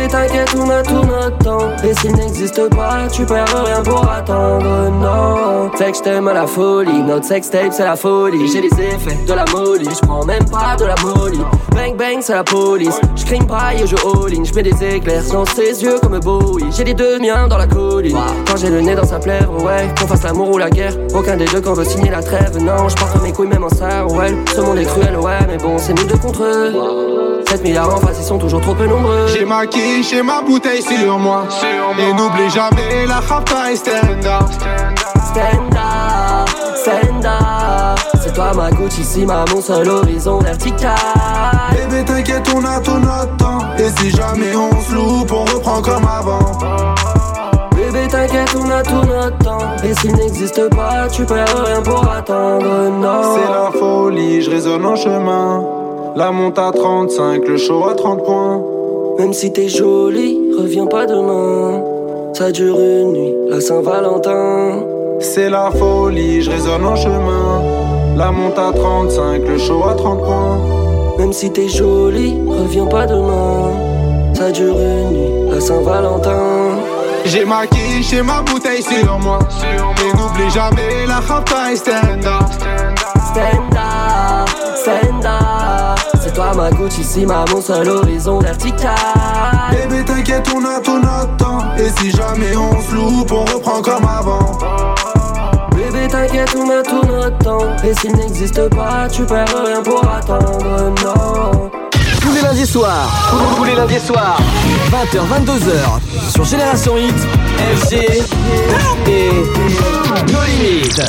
T'inquiète, on a tout notre temps. Et s'il n'existe pas, tu perds rien pour attendre, non. Fait que j't'aime à la folie, notre sextape c'est la folie. J'ai les effets de la molly, j'prends même pas de la molly. Bang bang, c'est la police. J'crime pas et je all-in, j'mets des éclairs dans ses yeux comme Bowie. J'ai les deux miens dans la colline. Quand j'ai le nez dans sa plèvre, ouais, qu'on fasse l'amour ou la guerre. Aucun des deux qu'on veut signer la trêve, non. J'porte mes couilles même en ouais. Ce monde est cruel, ouais, mais bon, c'est nous deux contre eux. 7 milliards en face, ils sont toujours trop peu nombreux. J'ai ma et ma bouteille sur moi. Et n'oublie jamais la rapta et stand up. Stand up, stand up. C'est toi ma Gucci, si ma mon seul horizon vertical. Bébé, t'inquiète, on a tout notre temps. Et si jamais on se loupe, on reprend comme avant. Bébé, t'inquiète, on a tout notre temps. Et s'il n'existe pas, tu perds rien pour attendre, non. C'est la folie, je résonne en chemin. La monte à 35, le show à 30 points. Même si t'es jolie, reviens pas demain. Ça dure une nuit, la Saint-Valentin. C'est la folie, je résonne en chemin. La monte à 35, le show à 30 points. Même si t'es jolie, reviens pas demain. Ça dure une nuit, la Saint-Valentin. J'ai ma quiche et ma bouteille sur moi. Et n'oublie jamais la rapta et stand up. Stand up, stand up. C'est toi ma Gucci, si ma mon seul horizon vertical. Bébé, t'inquiète, on a tout notre temps. Et si jamais on se loupe, on reprend comme avant. Bébé, t'inquiète, on a tout notre temps. Et s'il n'existe pas, tu perds rien pour attendre, non. Tous les lundis soirs, tous les lundis soirs, 20h, 22h, sur Génération Hit, FG et nos limites.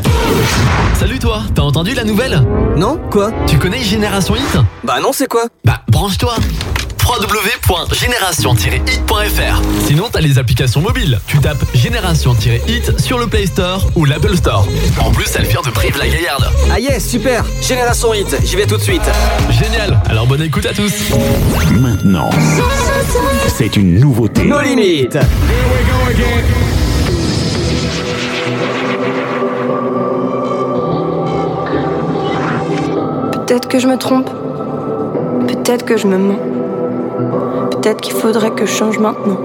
Salut toi, t'as entendu la nouvelle? Non Quoi? Tu connais Génération Hit? Bah non, c'est quoi? Bah branche-toi www.génération-hit.fr Sinon, t'as les applications mobiles. Tu tapes Génération-hit sur le Play Store ou l'Apple Store. En plus, elle vient de Prive la Gaillarde. Ah yes, super Génération Hit, j'y vais tout de suite. Génial, alors bonne écoute à tous. Maintenant, c'est une nouveauté. Nos limites. Peut-être que je me trompe. Peut-être que je me mens. Peut-être qu'il faudrait que je change maintenant.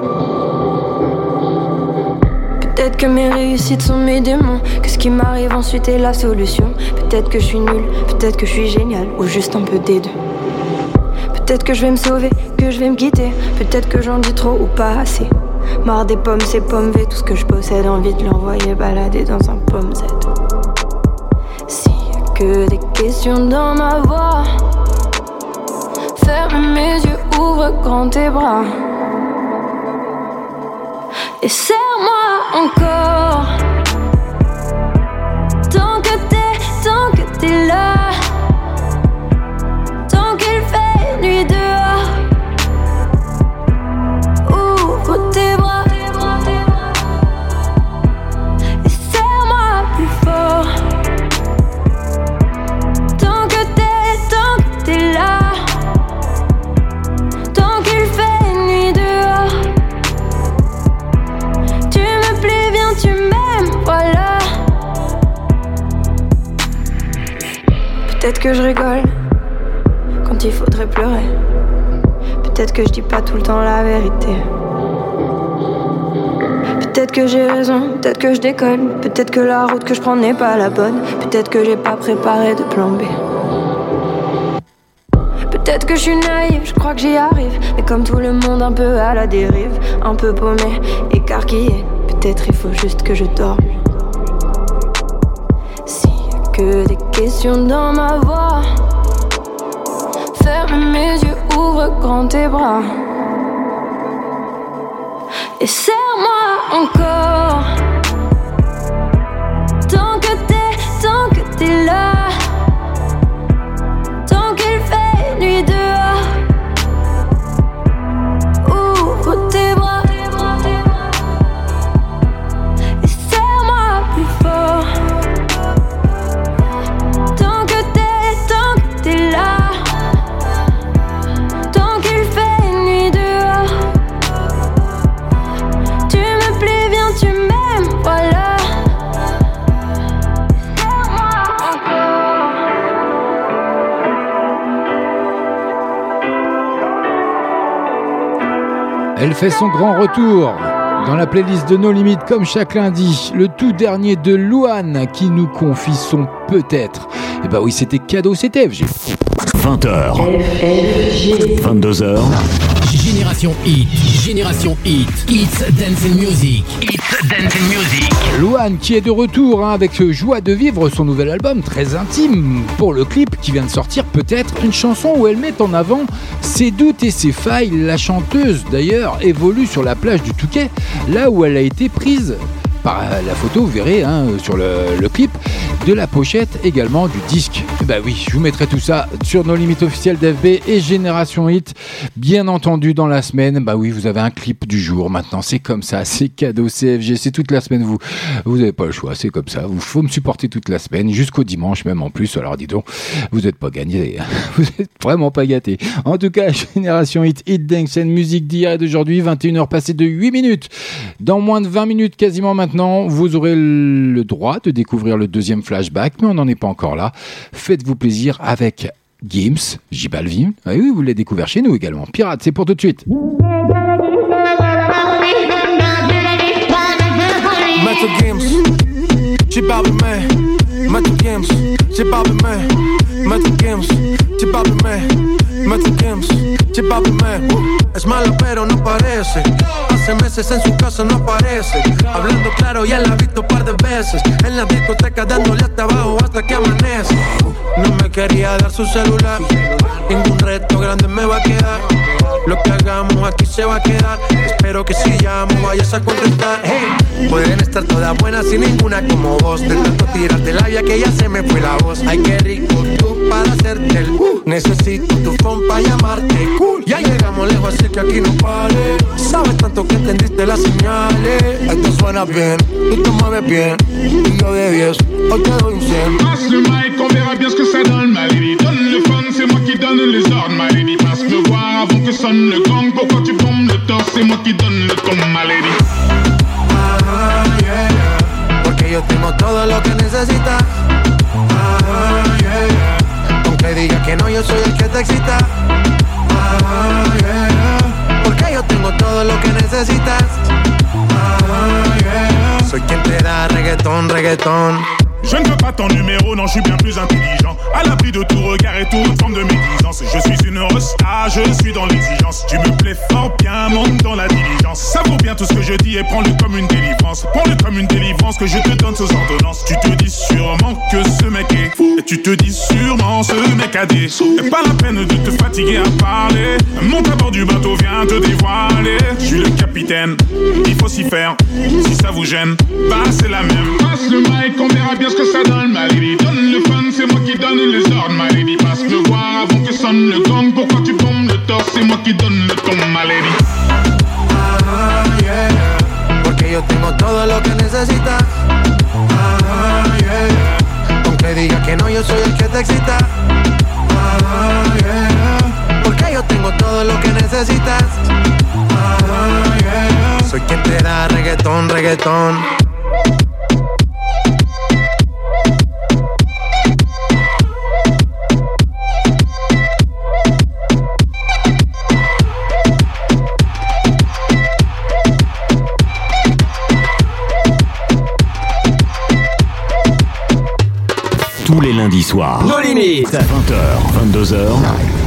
Peut-être que mes réussites sont mes démons, que ce qui m'arrive ensuite est la solution. Peut-être que je suis nul, peut-être que je suis génial, ou juste un peu des deux. Peut-être que je vais me sauver, que je vais me quitter. Peut-être que j'en dis trop ou pas assez. Marre des pommes, ces pommes V, tout ce que je possède, envie de l'envoyer balader dans un pomme Z. Que des questions dans ma voix, ferme mes yeux, ouvre grand tes bras. Et serre-moi encore. Que je rigole quand il faudrait pleurer. Peut-être que je dis pas tout le temps la vérité. Peut-être que j'ai raison, peut-être que je déconne. Peut-être que la route que je prends n'est pas la bonne. Peut-être que j'ai pas préparé de plan B. Peut-être que je suis naïve, je crois que j'y arrive. Mais comme tout le monde, un peu à la dérive. Un peu paumé, écarquillé. Peut-être il faut juste que je dorme. S'il y a que des dans ma voix, ferme mes yeux, ouvre grand tes bras. Et serre-moi fait son grand retour dans la playlist de nos limites comme chaque lundi. Le tout dernier de Louane qui nous confie son peut-être. Et bah oui, c'était cadeau, c'était FG. 20h. 22h. Génération Hit, Génération Hit, It's Dancing Music, It's Music. Louane qui est de retour hein, avec Joie de vivre, son nouvel album très intime. Pour le clip qui vient de sortir, peut-être une chanson où elle met en avant ses doutes et ses failles. La chanteuse d'ailleurs évolue sur la plage du Touquet, là où elle a été prise par la photo, vous verrez hein, sur le, clip, de la pochette également du disque. Bah oui, je vous mettrai tout ça sur nos limites officielles d'FB et Génération Hit. Bien entendu, dans la semaine, bah oui, vous avez un clip du jour maintenant. C'est comme ça, c'est cadeau CFG, c'est toute la semaine. Vous vous n'avez pas le choix, c'est comme ça. Il faut me supporter toute la semaine, jusqu'au dimanche même en plus. Alors dis donc, vous n'êtes pas gagné, vous n'êtes vraiment pas gâté. En tout cas, Génération Hit, Hit Dance musique d'hier et d'aujourd'hui, 21h passées de 8 minutes. Dans moins de 20 minutes quasiment maintenant, vous aurez le droit de découvrir le deuxième flashback, mais on n'en est pas encore là. Faites-vous plaisir avec Gims, J Balvin. Ah oui, vous l'avez découvert chez nous également. Pirate, c'est pour tout de suite. Hace meses en su casa no aparece. Hablando claro ya la he visto par de veces. En la discoteca dándole hasta abajo hasta que amanece. No me quería dar su celular. Ningún reto grande me va a quedar. Lo que hagamos aquí se va a quedar. Espero que si llamo vayas a contestar. Hey, pueden estar todas buenas sin ninguna como vos. De tanto tirar de labia que ya se me fue la voz. Ay, qué rico tú para hacerte el. Necesito tu phone para llamarte. Ya llegamos lejos, así que aquí no pare. Sabes tanto que entendiste las señales. Esto suena bien, tú te mueves bien. Y yo de 10, hoy te doy un 100. Passe le mic, on verra bien ce que ça donne, ma lady. Donne le fun, c'est moi qui donne les ordres, ma lady. Passe le voir avant que sonne le gong. Pourquoi tu bombes le torse, c'est moi qui donne le ton, ma lady. Ah, yeah, yeah. Porque yo tengo todo lo que necesitas. Ah, yeah, yeah. Aunque digas que no, yo soy el que te excita. Ah, yeah, que yo tengo todo lo que necesitas. Ah, Soy quien te da reggaetón, reggaetón. Je ne veux pas ton numéro, non, je suis bien plus intelligent. À l'abri de tout regard et toute forme de médisance. Je suis une resta, je suis dans l'exigence. Tu me plais fort bien, monte dans la diligence. Ça vaut bien tout ce que je dis et prends-le comme une délivrance. Prends-le comme une délivrance que je te donne sous ordonnance. Tu te dis sûrement que ce mec est fou. Et tu te dis sûrement ce mec a des sous. Pas la peine de te fatiguer à parler. Monte à bord du bateau, viens te dévoiler. Je suis le capitaine, il faut s'y faire. Si ça vous gêne, bah c'est la même. Passe le mic, on verra bien ce que ça donne, ma lady. Donne le fun, c'est moi qui donne les ordres, ma lady. Passe le voir avant que sonne le gong. Pourquoi tu bombes le torse, c'est moi qui donne le ton, ma lady. Ah, yeah. Porque yo tengo todo lo que necesitas. Ah, yeah. Aunque digas que no, yo soy el que te excita. Ah, yeah. Porque yo tengo todo lo que necesitas. Ah, yeah. Soy quien te da reggaetón, reggaetón. Tous les lundis soirs. Nos limites. 20h, 22h.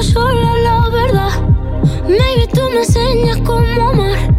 Mucho sola la verdad. Maybe tú me enseñas cómo amar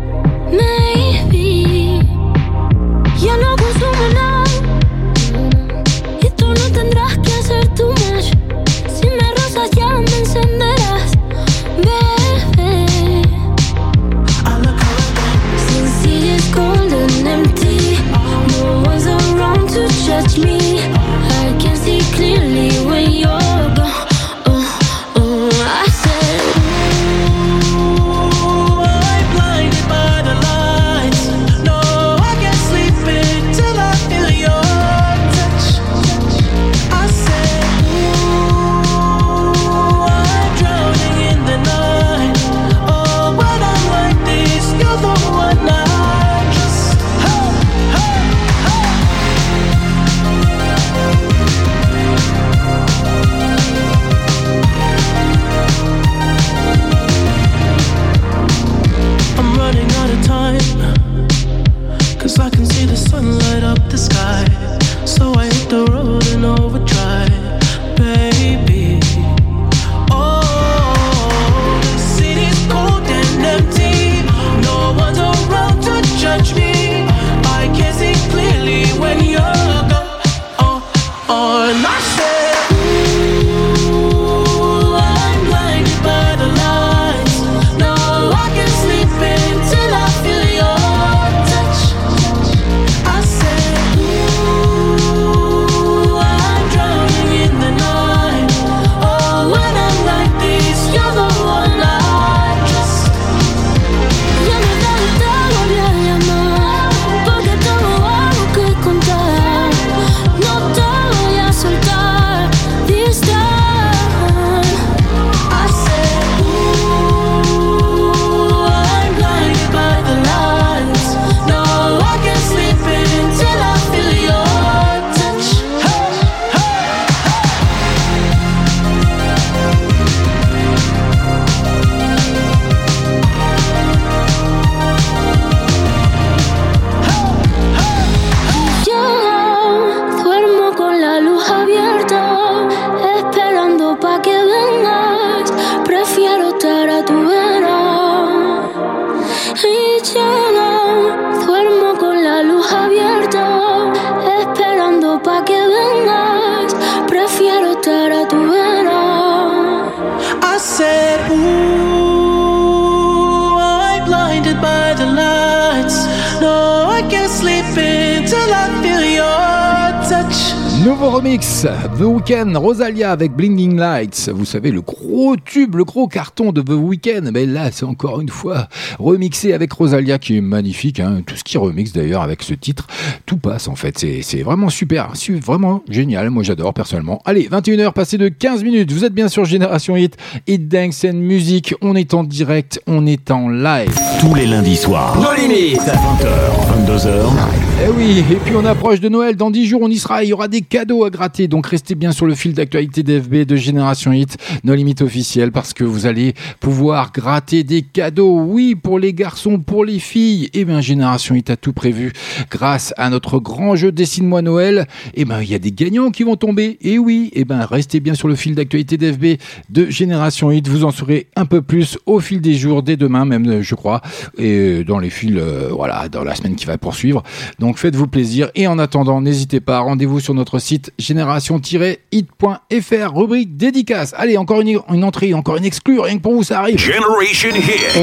Weeknd, Rosalia avec Blinding Lights. Vous savez, le gros tube, le gros carton de The Weeknd. Mais là, c'est encore une fois remixé avec Rosalia qui est magnifique. hein. Tout ce qui remix d'ailleurs avec ce titre, tout passe en fait. C'est- C'est vraiment super, su- vraiment génial. Moi, j'adore personnellement. Allez, 21h passé de 15 minutes. Vous êtes bien sur Génération Hit, Hit Dance and Music. On est en direct, on est en live. Tous les lundis soirs. Nos limites. 20h, 22h. Eh oui, et puis on approche de Noël. Dans 10 jours, on y sera. Il y aura des cadeaux à gratter. Donc restez bien sur le fil d'actualité d'FB de Génération Hit, nos limites officielles, parce que vous allez pouvoir gratter des cadeaux. Oui, pour les garçons, pour les filles. Eh bien, Génération Hit a tout prévu. Grâce à notre grand jeu Dessine-moi Noël, eh ben, il y a des gagnants qui vont tomber. Et oui, eh ben, restez bien sur le fil d'actualité d'FB de Génération Hit. Vous en saurez un peu plus au fil des jours, dès demain même, euh, je crois, et dans les fils, euh, voilà, dans la semaine qui va poursuivre. Donc faites-vous plaisir. Et en attendant, n'hésitez pas, rendez-vous sur notre site génération-hit.fr, rubrique dédicace. Allez, encore une, une entrée, encore une exclue, rien que pour vous, ça arrive. Generation Hit.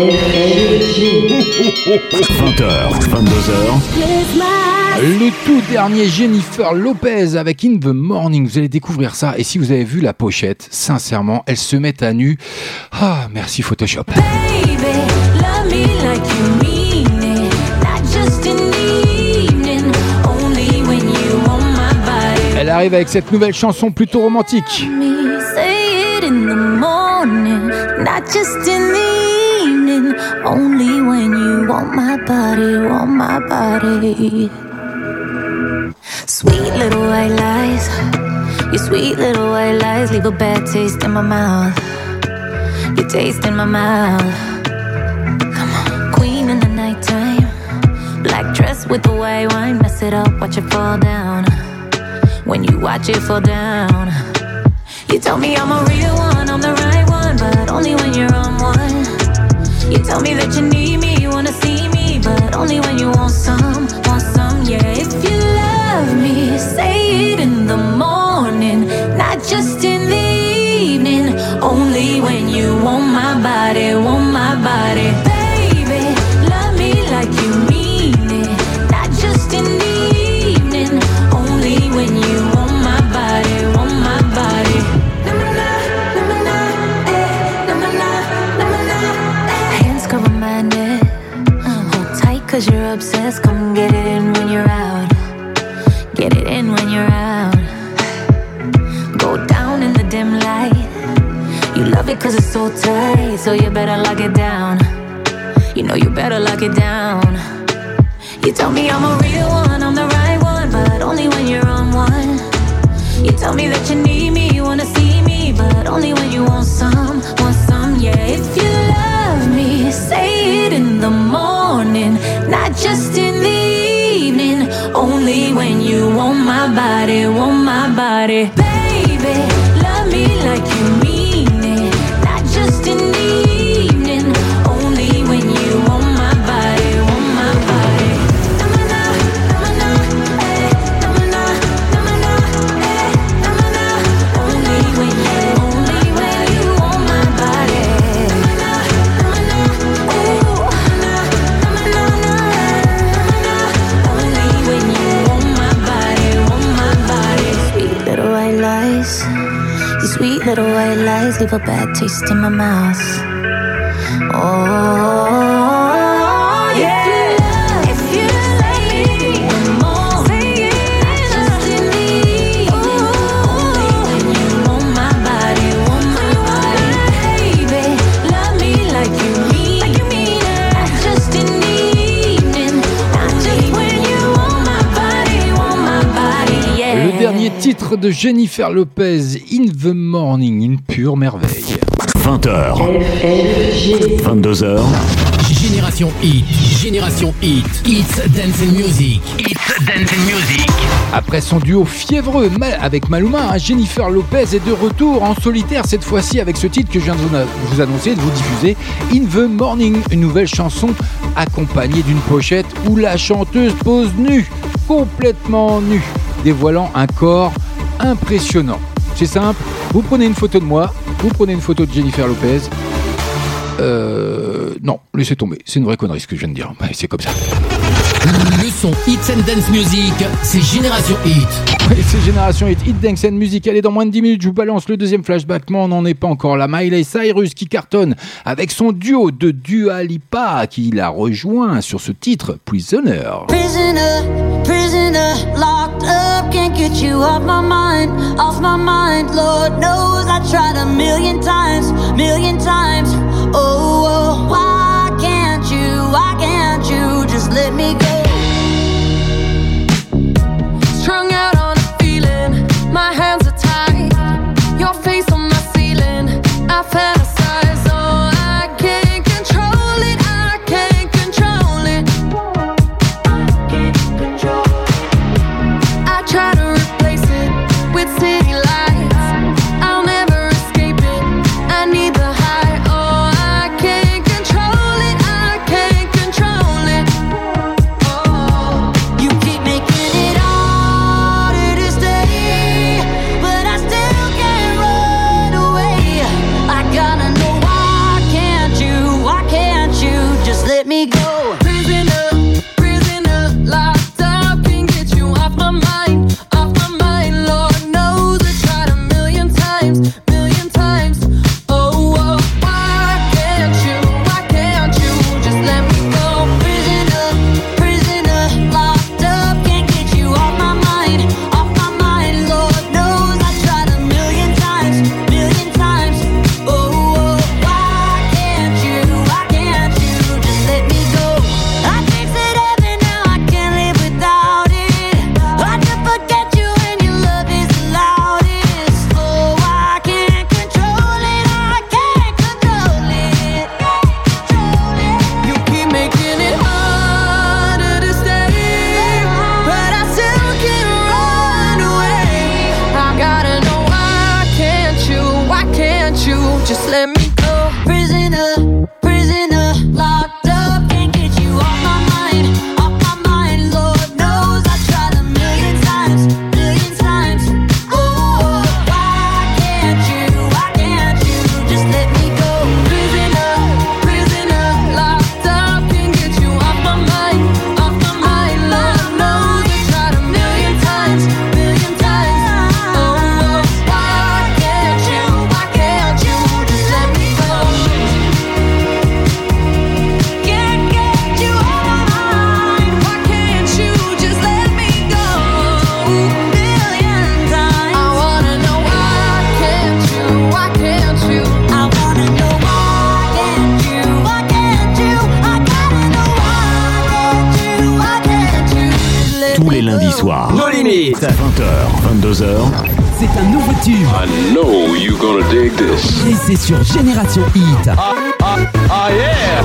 20h, 22h. Le tout dernier Jennifer Lopez avec In the Morning. Vous allez découvrir ça. Et si vous avez vu la pochette, sincèrement, elle se met à nu. Ah, merci Photoshop. Baby, arrive avec cette nouvelle chanson plutôt romantique. Only when you want my body, want my body. Sweet little white lies, your sweet little white lies leave a bad taste in my mouth. Your taste in my mouth. Come on, queen in the nighttime. Black dress with the white wine, mess it up, watch it fall down. When you watch it fall down, you tell me I'm a real one, I'm the right one, but only when you're on one. You tell me that you need me, you wanna see me, but only when you want some, want some, yeah. If you love me, say it in the morning, not just in the evening, only when you want my body, want my body. Cause you're obsessed. Come get it in when you're out. Get it in when you're out. Go down in the dim light. You love it cause it's so tight. So you better lock it down. You know you better lock it down. You tell me I'm a real one, I'm the right one. But only when you're on one. You tell me that you need me, you wanna see me, but only when you want some, want some, say it in the morning, not just in the evening, only when you want my body, want my body. Baby, little white lies leave a bad taste in my mouth. Oh, titre de Jennifer Lopez, In the Morning, une pure merveille. 20h. 22h. Génération Hit, Génération Hit, It's Dance and Music, It's Dance and Music. Après son duo fiévreux avec Maluma, hein, Jennifer Lopez est de retour en solitaire cette fois-ci avec ce titre que je viens de vous vous annoncer, de vous diffuser, In the Morning, une nouvelle chanson accompagnée d'une pochette où la chanteuse pose nue, complètement nue, dévoilant un corps impressionnant. C'est simple, vous prenez une photo de moi, vous prenez une photo de Jennifer Lopez. Euh, non, laissez tomber, c'est une vraie connerie ce que je viens de dire, c'est comme ça. Le son Hits and Dance Music, c'est Génération Hit. Oui, c'est Génération Hit, Hit Dance and Music. Allez, dans moins de 10 minutes, je vous balance le deuxième flashback. Mais on n'en est pas encore là. Miley Cyrus qui cartonne avec son duo de Dua Lipa qui l'a rejoint sur ce titre, Prisoner. Prisoner, prisoner, locked up, can't get you off my mind, off my mind. Lord knows I tried a million times, million times. Oh, oh, why can't you, why can't you just let me go? Nos limites. 20h, 22h. C'est un nouveau tube. I know you're gonna dig this. Et c'est sur Génération Hit. Ah yeah!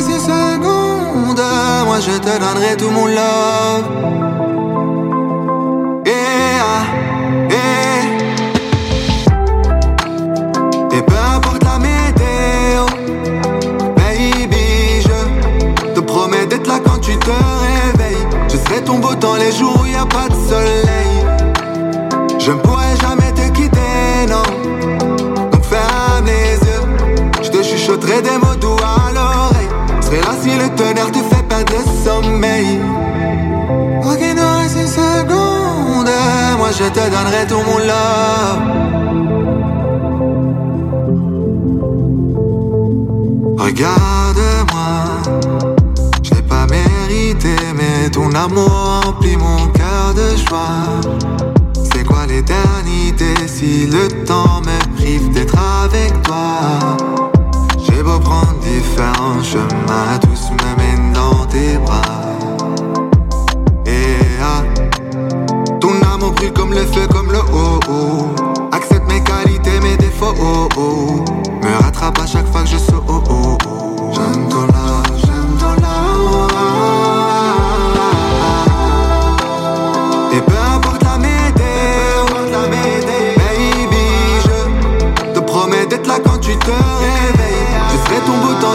Six secondes, moi je te donnerai tout mon love. Beau temps les jours où y a pas de soleil. Je ne pourrai jamais te quitter, non. Donc ferme les yeux, je te chuchoterai des mots doux à l'oreille. Serai là si le tonnerre te fait perdre le sommeil. Ok, dans six secondes, moi je te donnerai tout mon love. Regarde-moi, mais ton amour remplit mon cœur de joie. C'est quoi l'éternité si le temps me prive d'être avec toi? J'ai beau prendre différents chemins, tous me mènent dans tes bras. Et ah, ton amour brûle comme le feu, comme le haut. Oh. Accepte mes qualités, mes défauts. Oh, oh. Me rattrape à chaque fois que je saute. Oh, oh, oh.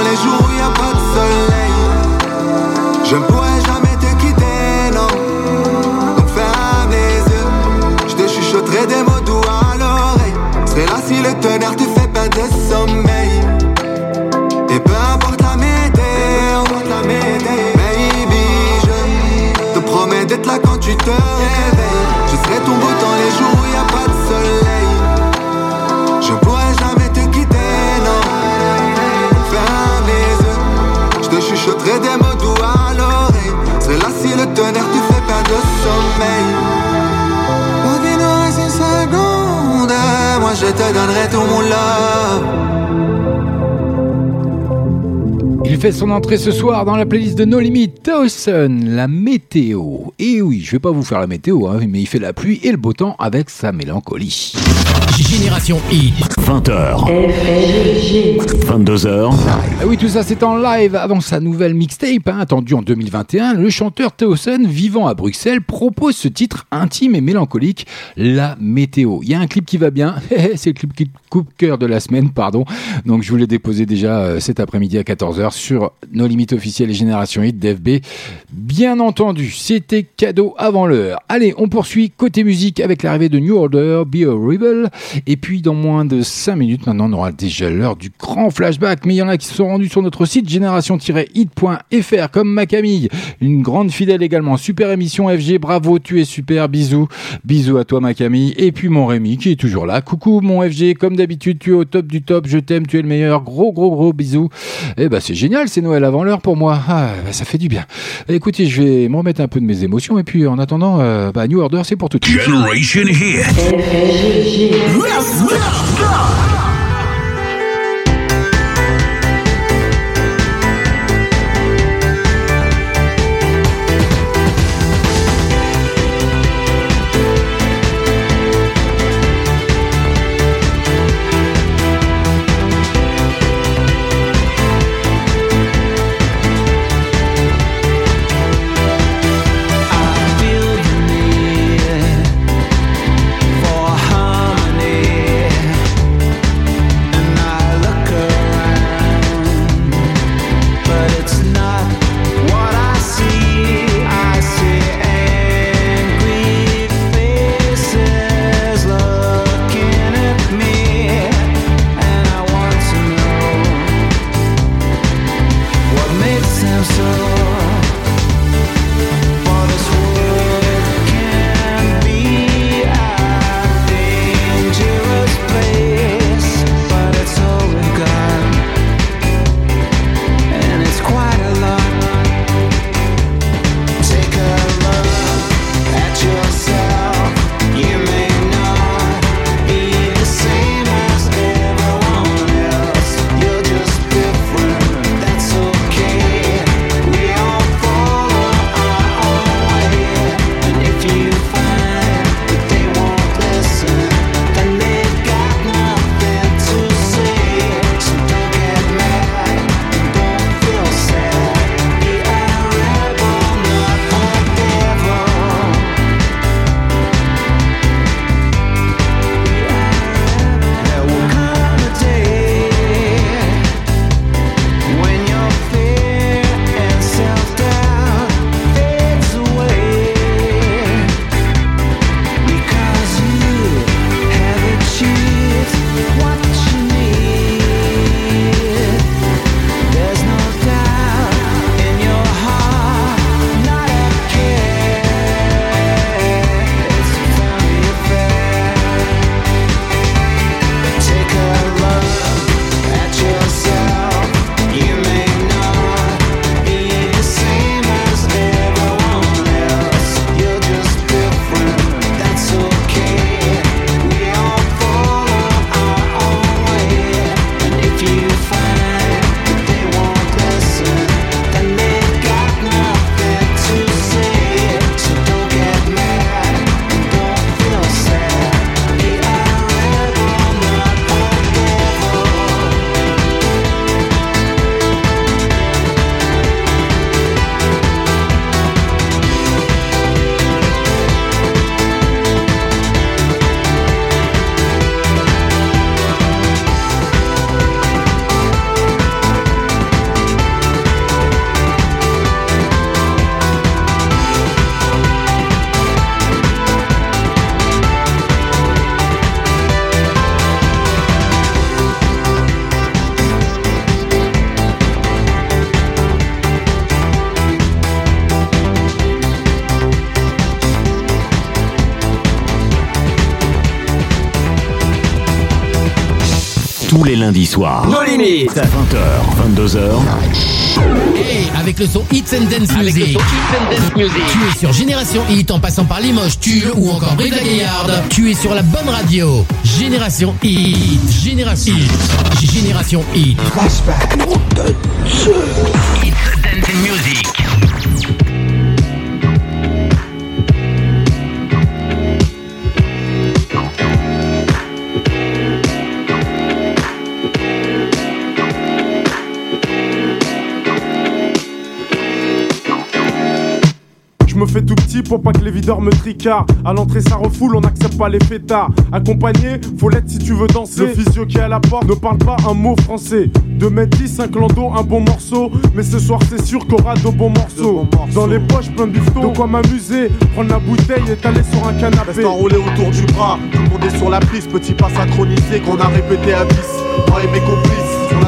Les jours où y a pas de soleil, je ne pourrai jamais te quitter, non. Donc ferme les yeux, je te chuchoterai des mots doux à l'oreille. Serai là si le tonnerre te fait pas de sommeil. Et peu importe la météo, la météo, baby, je te promets d'être là quand tu te rêves. Je te donnerai tout mon. Il fait son entrée ce soir dans la playlist de No Limit, Dawson, la météo. Et oui, je vais pas vous faire la météo, hein, mais il fait la pluie et le beau temps avec sa mélancolie. Génération Hit. 20h. 22h. Ah oui, tout ça c'est en live avant sa nouvelle mixtape, hein, attendue en 2021. Le chanteur Théosen, vivant à Bruxelles, propose ce titre intime et mélancolique, La Météo. Il y a un clip qui va bien, c'est le clip qui coupe cœur de la semaine, pardon. Donc je vous l'ai déposé déjà euh, cet après-midi à 14h sur nos limites officielles et Génération Hit d'FB. Bien entendu, c'était cadeau avant l'heure. Allez, on poursuit côté musique avec l'arrivée de New Order, Be a Rebel. Et puis dans moins de 5 minutes, maintenant on aura déjà l'heure du grand flashback. Mais il y en a qui se sont rendus sur notre site génération-hit.fr comme ma Camille, une grande fidèle également. Super émission FG, bravo, tu es super, bisous. Bisous à toi ma Camille. Et puis mon Rémi qui est toujours là. Coucou mon FG, comme d'habitude, tu es au top du top, je t'aime, tu es le meilleur. Gros gros gros bisous. Et bah c'est génial, c'est Noël avant l'heure pour moi. Ah, bah, ça fait du bien. Écoutez, je vais me remettre un peu de mes émotions et puis en attendant, euh, bah, New Order, c'est pour tout de suite. Generation Hit. Soirs. Nos limites. 20h, 22h. Hey, avec le son Hits and Dance Avec le Music. son Hits and Dance Music. Tu es sur Génération Hit en passant par Limoges, Tulle ou encore Brive la Gaillarde. Tu es sur la bonne radio. Génération Hit. Génération Hit. Génération Hit. Flashback. Hits and Dance Music. Pour pas que les videurs me tricardent. À l'entrée, ça refoule, on n'accepte pas les fêtards. Accompagné, faut l'être si tu veux danser. Le physio qui est à la porte ne parle pas un mot français. 2m10, un clando, un bon morceau. Mais ce soir, c'est sûr qu'on aura de bons morceaux. Dans les poches, plein de bifton. De quoi m'amuser, prendre la bouteille et t'aller sur un canapé. Reste enroulé autour du bras, tout le monde est sur la piste, petit pas synchronisé qu'on a répété à 10. Moi et mes complices,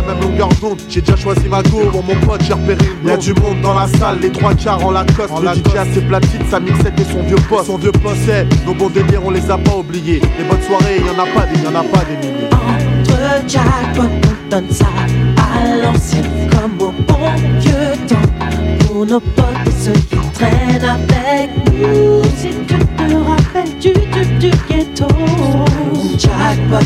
même longueur d'onde, j'ai déjà choisi ma go, pour mon pote j'ai repéré une Y'a du monde dans la salle, les trois quarts en Lacoste, le DJ a ses platines, sa mixette et son vieux poste. Son vieux poste, c'est, nos bons délires on les a pas oubliés. Les bonnes soirées, y'en a pas des, y'en a pas des milliers. Entre jackpot, on donne ça à l'ancienne comme au bon vieux temps. Pour nos potes et ceux qui traînent avec nous. Si tu te rappelles du tube du ghetto. Jackpot,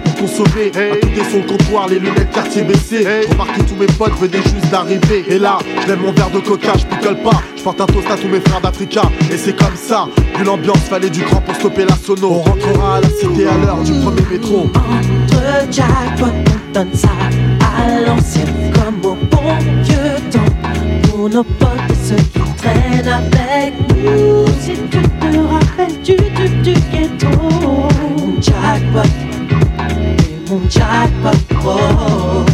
pour consommer. À côté son comptoir, les lunettes quartier baissées. Je remarque que tous mes potes venaient juste d'arriver. Et là, je mon verre de coca, je picole pas. Je porte un toast à tous mes frères d'Africa. Et c'est comme ça, vu l'ambiance, fallait du cran pour stopper la sono. On rentrera à la cité à l'heure du premier métro. Entre jackpot, on donne ça à l'ancienne comme au bon vieux temps. Pour nos potes et ceux qui traînent avec nous. Si tu te rappelles du tube du ghetto. Jackpot, et mon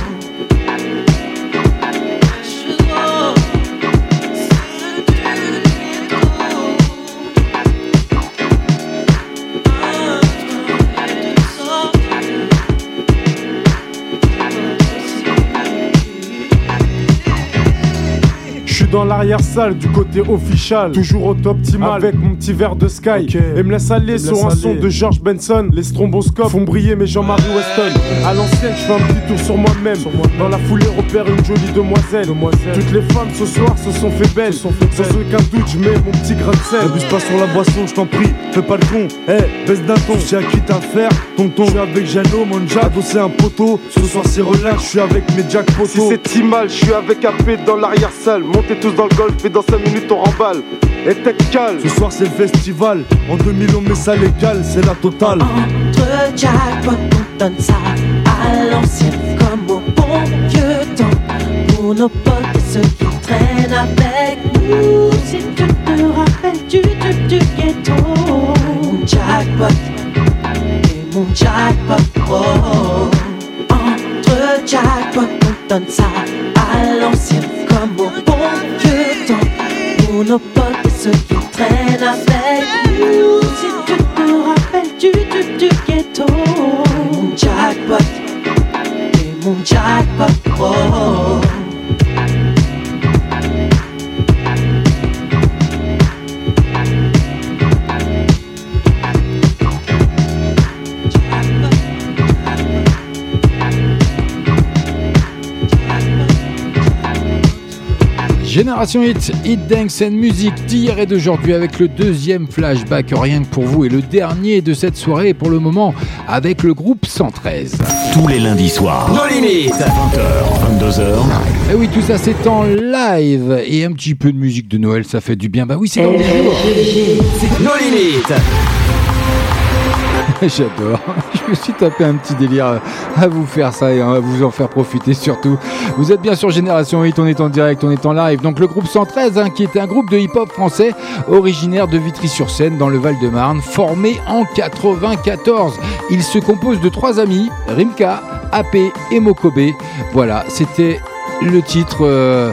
l'arrière-salle du côté official, toujours au top optimal avec mon petit verre de Sky. Et me laisse aller Me sur laisse un aller. son de George Benson. Les stromboscopes font briller mes Jean-Marie Weston. À l'ancienne, je fais un petit tour sur moi-même. Dans la foulée, repère une jolie demoiselle. Toutes les femmes ce soir se sont fait belles. Sans aucun doute, je mets mon petit grain de sel. N'abuse pas sur la boisson, je t'en prie, fais pas le con. Eh, baisse d'un ton, j'ai à qui t'as faire. Tonton, je suis avec Jano, mon jack, c'est un poteau. Ce soir, c'est relax, je suis avec mes jack potos. Si c'est mal, je suis avec AP dans l'arrière-salle. Montez tous dans le golf et dans 5 minutes, on remballe. Et tech calme. Ce soir, c'est le festival. En 2000, on met ça légal, c'est la totale. Entre jackpot, on donne ça à l'ancienne comme au bon vieux temps. Pour nos potes et ceux qui traînent avec nous. Si tu te rappelles du tube du ghetto. Mon jackpot, et mon jackpot, oh. Entre jackpot, on donne ça à l'ancienne temps. Pour nos Génération Hit, Hit Dance and Music d'hier et d'aujourd'hui avec le deuxième flashback rien que pour vous et le dernier de cette soirée pour le moment avec le groupe 113. Tous les lundis soirs. Nos limites. 20h, 22h. Et oui, tout ça c'est en live et un petit peu de musique de Noël, ça fait du bien. Bah oui, c'est dans le jour. Nos limites. J'adore. Je me suis tapé un petit délire à vous faire ça et à vous en faire profiter surtout. Vous êtes bien sur Génération 8, on est en direct, on est en live. Donc le groupe 113, hein, qui est un groupe de hip-hop français originaire de Vitry-sur-Seine dans le Val-de-Marne, formé en 94. Il se compose de trois amis, Rimka, AP et Mokobe. Voilà, c'était le titre. euh,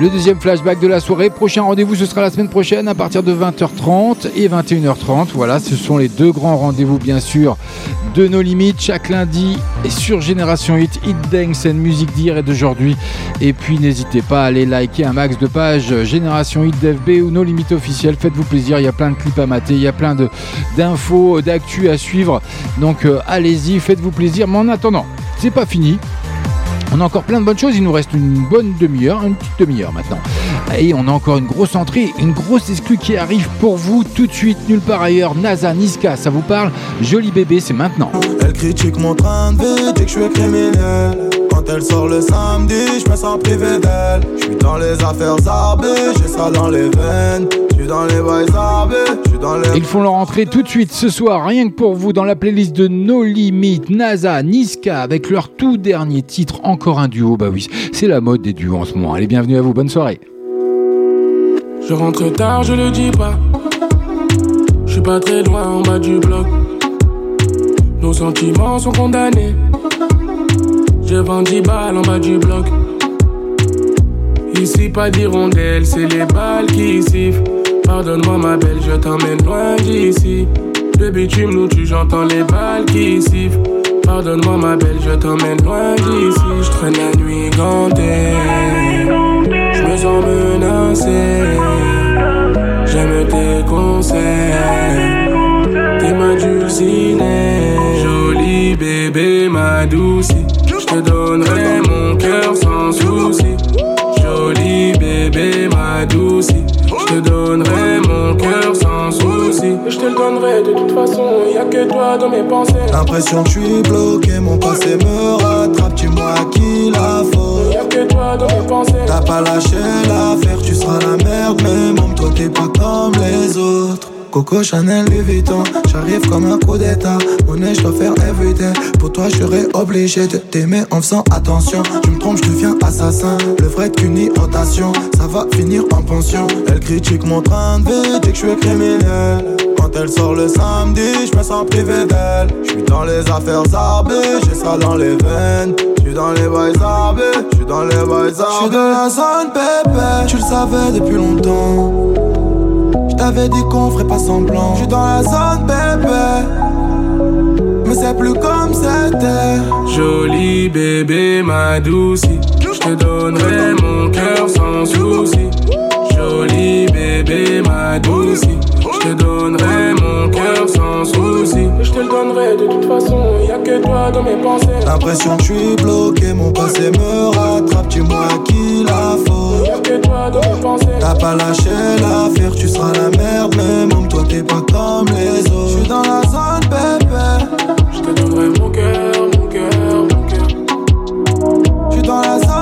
Le deuxième flashback de la soirée. Prochain rendez-vous, ce sera la semaine prochaine à partir de 20h30 et 21h30. Voilà, ce sont les deux grands rendez-vous, bien sûr, de nos limites. Chaque lundi sur Génération Hit, Hit Dance and musique d'hier et d'aujourd'hui. Et puis, n'hésitez pas à aller liker un max de pages Génération Hit d'FB ou nos limites officielles. Faites-vous plaisir, il y a plein de clips à mater, il y a plein d'infos, d'actu à suivre. Donc, euh, allez-y, faites-vous plaisir. Mais en attendant, c'est pas fini. On a encore plein de bonnes choses, il nous reste une bonne demi-heure, une petite demi-heure maintenant. Et on a encore une grosse entrée, une grosse exclue qui arrive pour vous tout de suite, nulle part ailleurs. NASA, Niska, ça vous parle Joli bébé, c'est maintenant. Elle critique mon train de que je suis criminel. Quand elle sort le samedi, je me sens privé d'elle. Je suis dans les affaires arbées, j'ai ça dans les veines. Je suis dans les dans les. Ils font leur entrée tout de suite ce soir, rien que pour vous, dans la playlist de No Limit, NASA, Niska, avec leur tout dernier titre, encore un duo. Bah oui, c'est la mode des duos en ce moment. Allez, bienvenue à vous, bonne soirée. Je rentre tard, je le dis pas. Je suis pas très loin en bas du bloc. Nos sentiments sont condamnés. Je vends 10 balles en bas du bloc. Ici, pas d'hirondelle, c'est les balles qui sifflent. Pardonne-moi, ma belle, je t'emmène loin d'ici. Le bitume nous tue, j'entends les balles qui sifflent. Pardonne-moi, ma belle, je t'emmène loin d'ici. Je traîne la nuit gantée. Je me sens menacé. J'aime tes conseils. T'es ma dulcinée. Joli bébé, ma douce. Je te donnerai mon cœur sans souci. Joli bébé, ma douce. Je te donnerai mon cœur sans souci. Je te le donnerai de toute façon. Y a que toi dans mes pensées. L'impression que je suis bloqué, mon passé me rattrape. Dis-moi à qui la faute. Y'a que toi dans mes pensées. T'as pas lâché l'affaire, tu seras la merde. Mais même toi, t'es pas comme les autres. Coco Chanel, Louis Vuitton, j'arrive comme un coup d'état. Monnaie, je dois faire everyday. Pour toi, je serais obligé de t'aimer en faisant attention. Tu me trompes, je deviens assassin. Le vrai qu'une irritation, ça va finir en pension. Elle critique mon train de vie, dit que je suis criminel. Quand elle sort le samedi, je me sens privé d'elle. Je suis dans les affaires arbées, j'ai ça dans les veines. Je suis dans les boys je suis dans les boys. Je suis dans la zone bébé, tu le savais depuis longtemps. T'avais dit qu'on ferait pas semblant. Je suis dans la zone bébé, mais c'est plus comme c'était. Joli bébé, ma douce. Je te donnerai mon cœur sans souci. Joli bébé, ma douce. Je te donnerai mon cœur sans souci. Je te le donnerai de toute façon. Y a que toi dans mes pensées. L'impression que je suis bloqué, mon passé me rattrape. Dis-moi à qui la faute. Y'a que toi dans mes pensées. T'as pas lâché l'affaire, tu seras la merde. Mais même toi, t'es pas comme les autres. Je suis dans la zone bébé. Je te donnerai mon cœur, mon cœur, mon cœur. Je suis dans la zone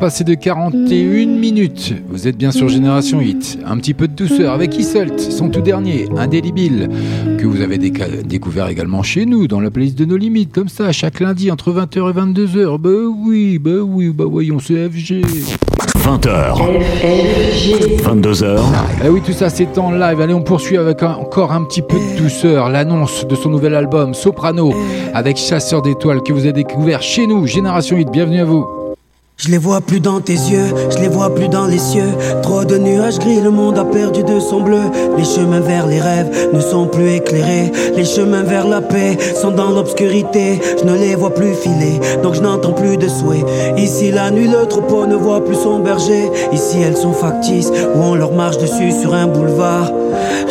21h passées de 41 minutes. Vous êtes bien sur Génération Hit. Un petit peu de douceur avec Isselt, son tout dernier, Indélébile, que vous avez déca- découvert également chez nous, dans la playlist de nos limites, comme ça, chaque lundi entre 20h et 22h. Bah oui, bah oui, bah voyons, c'est FG. 20h. 22h. Eh oui, tout ça c'est en live. Allez, on poursuit avec un- encore un petit peu de douceur. L'annonce de son nouvel album, Soprano, avec Chasseur d'étoiles, que vous avez découvert chez nous, Génération Hit. Bienvenue à vous. Je les vois plus dans tes yeux, je les vois plus dans les cieux. Trop de nuages gris, le monde a perdu de son bleu. Les chemins vers les rêves ne sont plus éclairés. Les chemins vers la paix sont dans l'obscurité. Je ne les vois plus filer, donc je n'entends plus de souhaits. Ici la nuit, le troupeau ne voit plus son berger. Ici elles sont factices, ou on leur marche dessus sur un boulevard.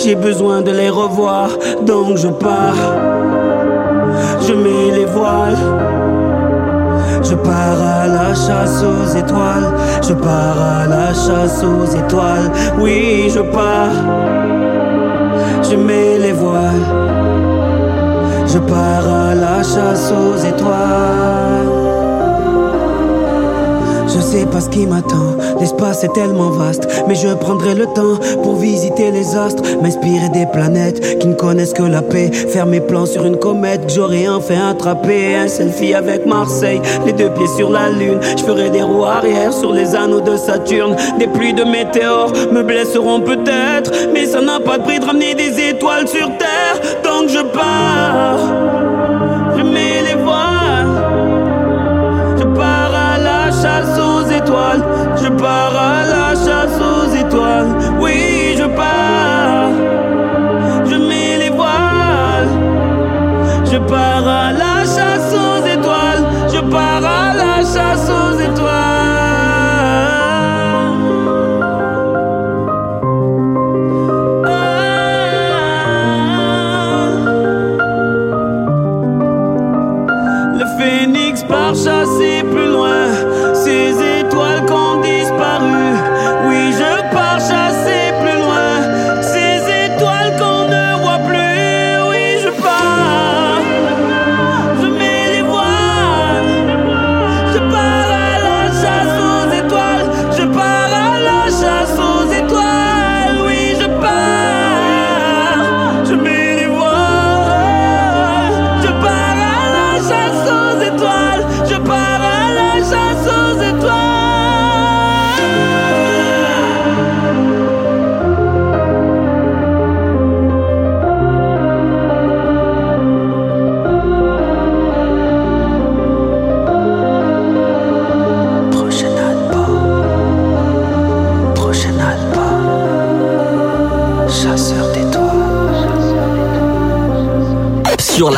J'ai besoin de les revoir, donc je pars. Je mets les voiles. Je pars à la chasse aux étoiles, je pars à la chasse aux étoiles, oui je pars, je mets les voiles, je pars à la chasse aux étoiles. Je sais pas ce qui m'attend, l'espace est tellement vaste, mais je prendrai le temps pour visiter les astres, m'inspirer des planètes qui ne connaissent que la paix, faire mes plans sur une comète que enfin attrapé, un selfie avec Marseille, les deux pieds sur la lune, je ferai des roues arrière sur les anneaux de Saturne, des pluies de météores me blesseront peut-être, mais ça n'a pas de prix de ramener des étoiles sur terre, donc je pars, je mets les Je pars à la chasse aux étoiles. Oui, je pars. Je mets les voiles. Je pars à la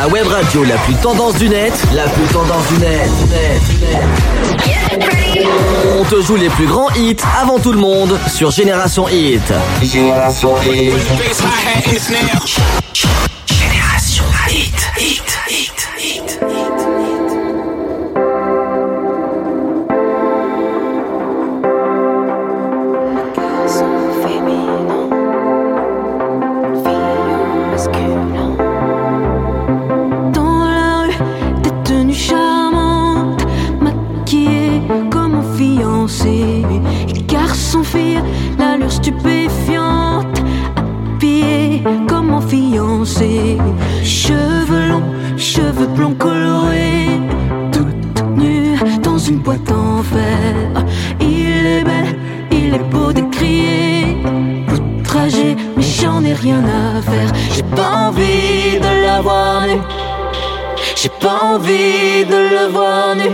la web radio la plus tendance du net, la plus tendance du net, net, net. On te joue les plus grands hits avant tout le monde sur Génération Hit. Génération Hit. Rien à faire. J'ai pas envie de la voir nue. J'ai pas envie de le voir nu.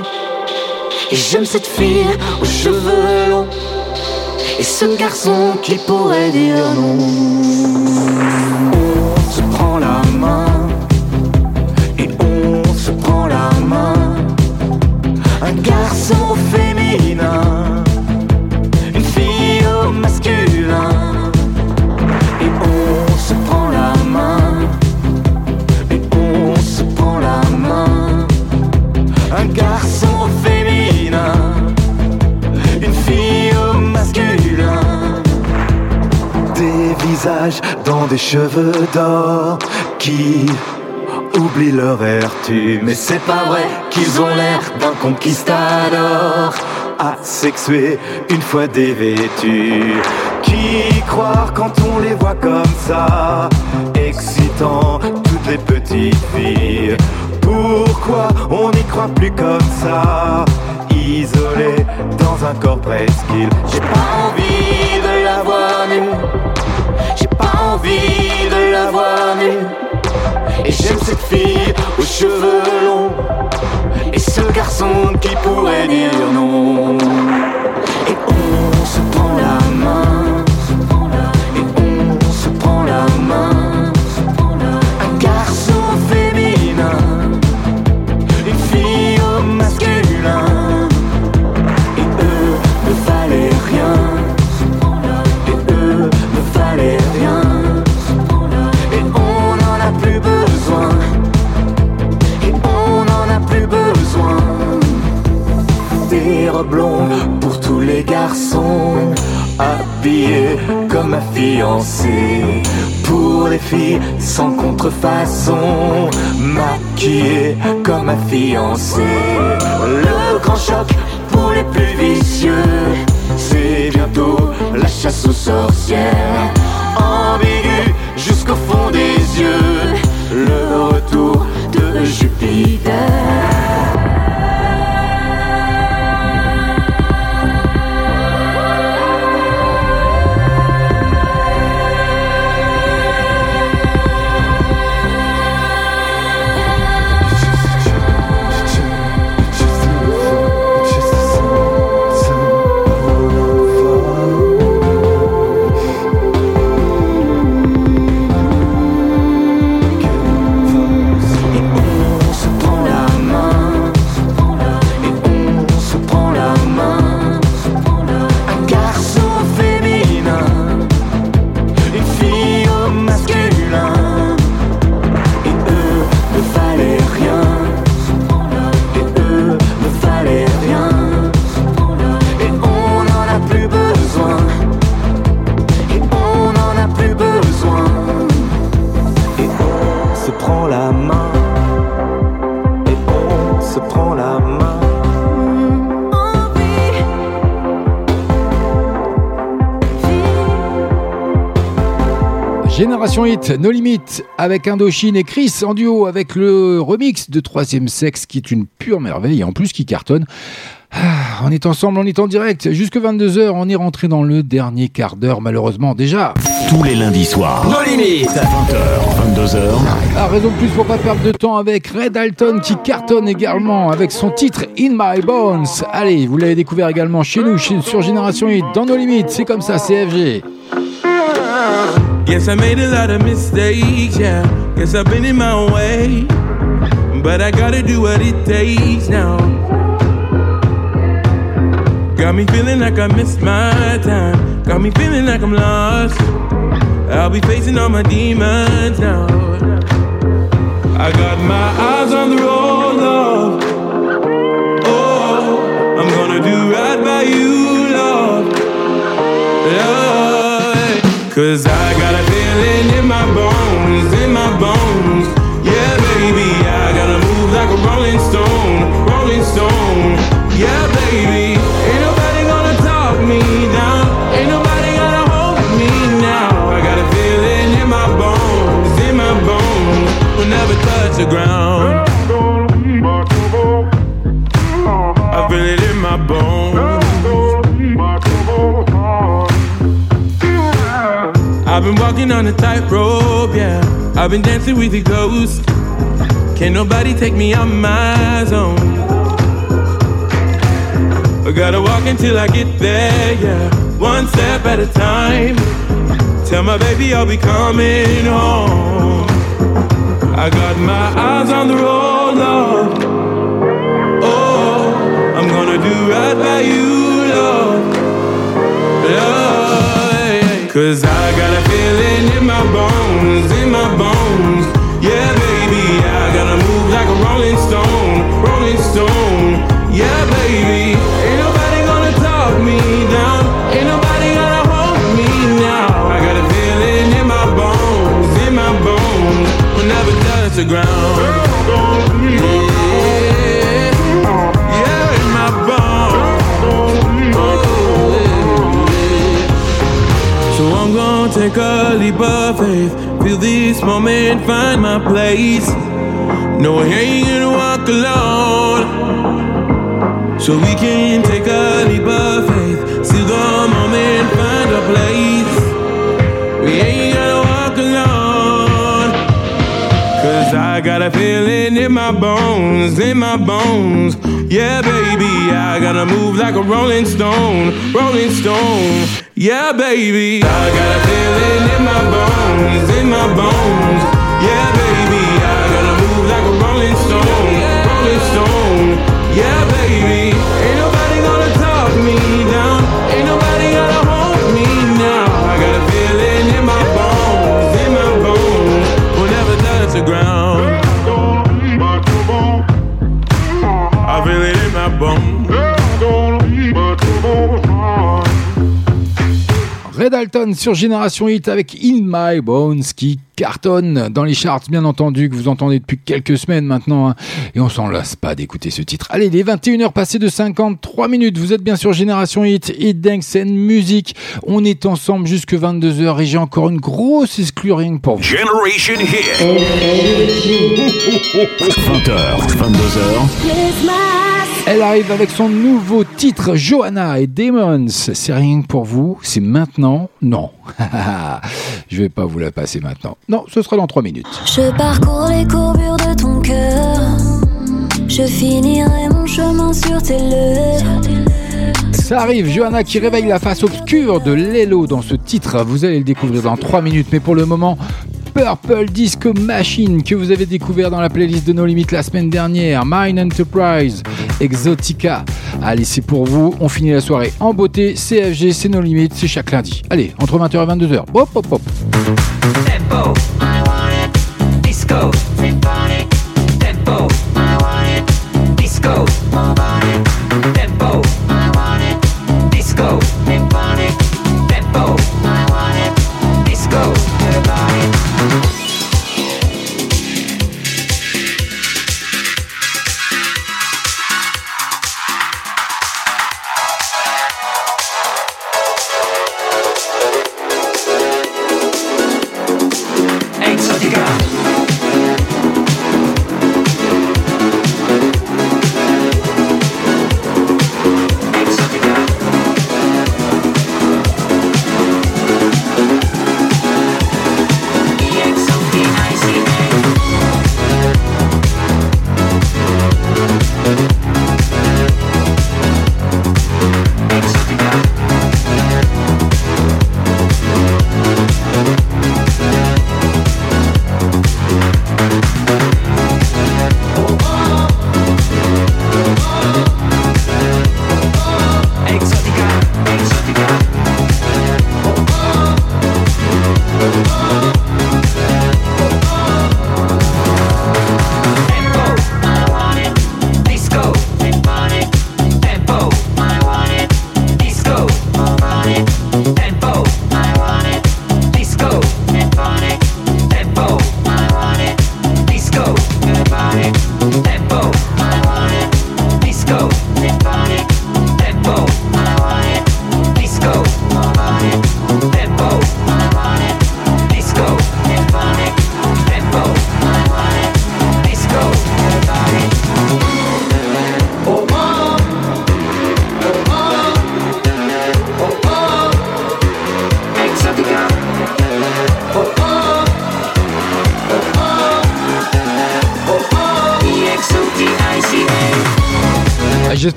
Et j'aime cette fille aux cheveux longs. Et ce garçon qui pourrait dire non. On se prend la main et on se prend la main. Un garçon féminin, Dans des cheveux d'or qui oublient leur vertu. Mais c'est pas vrai qu'ils ont l'air d'un conquistador asexué une fois dévêtus. Qui croire quand on les voit comme ça, excitant toutes les petites filles. Pourquoi on n'y croit plus comme ça, isolé dans un corps presqu'île. J'ai pas envie de la voir nue. Pas envie de la voir. Et j'aime cette fille aux cheveux longs. Et ce garçon qui pourrait dire non. Et on se prend la main. Garçons. Habillés comme un fiancé. Pour les filles sans contrefaçon. Maquillés comme un fiancé. Le grand choc pour les plus vicieux. C'est bientôt la chasse aux sorcières. Ambigu jusqu'au fond des yeux. Le retour de Jupiter. Génération Hit, No Limit, avec Indochine et Chris en duo avec le remix de Troisième Sexe qui est une pure merveille et en plus qui cartonne. Ah, on est ensemble, on est en direct. Jusque 22h, on est rentré dans le dernier quart d'heure, malheureusement déjà. Tous les lundis soirs. No Limit. 20h, 22h. Ah, raison de plus pour pas perdre de temps avec Red Alton qui cartonne également avec son titre In My Bones. Allez, vous l'avez découvert également chez nous, chez- sur Génération Hit, dans nos limites. C'est comme ça, CFG. Yes, I made a lot of mistakes, yeah. Guess I've been in my way, but I gotta do what it takes now. Got me feeling like I missed my time. Got me feeling like I'm lost. I'll be facing all my demons now. I got my eyes on the road, love. Oh, I'm gonna do right by you, love. Love. Cause I got a feeling in my bones, in my bones. Been walking on a tightrope, yeah. I've been dancing with the ghost. Can't nobody take me out my zone. I gotta walk until I get there, yeah. One step at a time. Tell my baby I'll be coming home. I got my eyes on the road, love. Oh, I'm gonna do right by you, love. Love. Cause I got a feeling in my bones, in my bones. Yeah, baby, I gotta move like a rolling stone, rolling stone. Yeah, baby, ain't nobody gonna talk me down. Ain't nobody gonna hold me now. I got a feeling in my bones, in my bones. We'll never touch the ground. Yeah, take a leap of faith. Feel this moment, find my place. No, I ain't gonna walk alone. So we can take a leap of faith. See the moment, find a place. We ain't gonna walk alone. Cause I got a feeling in my bones, in my bones. Yeah, baby, I gotta move like a rolling stone, rolling stone. Yeah, baby, I got a feeling in my bones, in my bones. Yeah, baby, I gotta move like a rolling stone, rolling stone. Yeah, baby, ain't nobody gonna talk me down, ain't nobody gonna hold me now. I got a feeling in my bones, in my bones, will never touch the ground. Red Alton sur Génération Hit avec In My Bones qui cartonne dans les charts, bien entendu, que vous entendez depuis quelques semaines maintenant. hein. Et on s'en lasse pas d'écouter ce titre. Allez, les 21h passées de 53 minutes. Vous êtes bien sur Génération Hit, Hit Dance and Music. On est ensemble jusque 22h et j'ai encore une grosse que pour vous. Generation Hit. 20h, 22h. Elle arrive avec son nouveau titre, Johanna et Demons. C'est rien que pour vous, c'est maintenant Non. Je vais pas vous la passer maintenant. Non, ce sera dans 3 minutes. Je parcours les courbures de ton cœur. Je finirai mon chemin sur tes lèvres. Ça arrive, Johanna qui réveille la face obscure de Lelo dans ce titre. Vous allez le découvrir dans 3 minutes, mais pour le moment, Purple Disco Machine que vous avez découvert dans la playlist de No Limites la semaine dernière, Mine Enterprise, Exotica. Allez, c'est pour vous. On finit la soirée en beauté. CFG, c'est No Limites, c'est chaque lundi. Allez, entre 20h et 22h. Hop, hop, hop. Tempo, disco,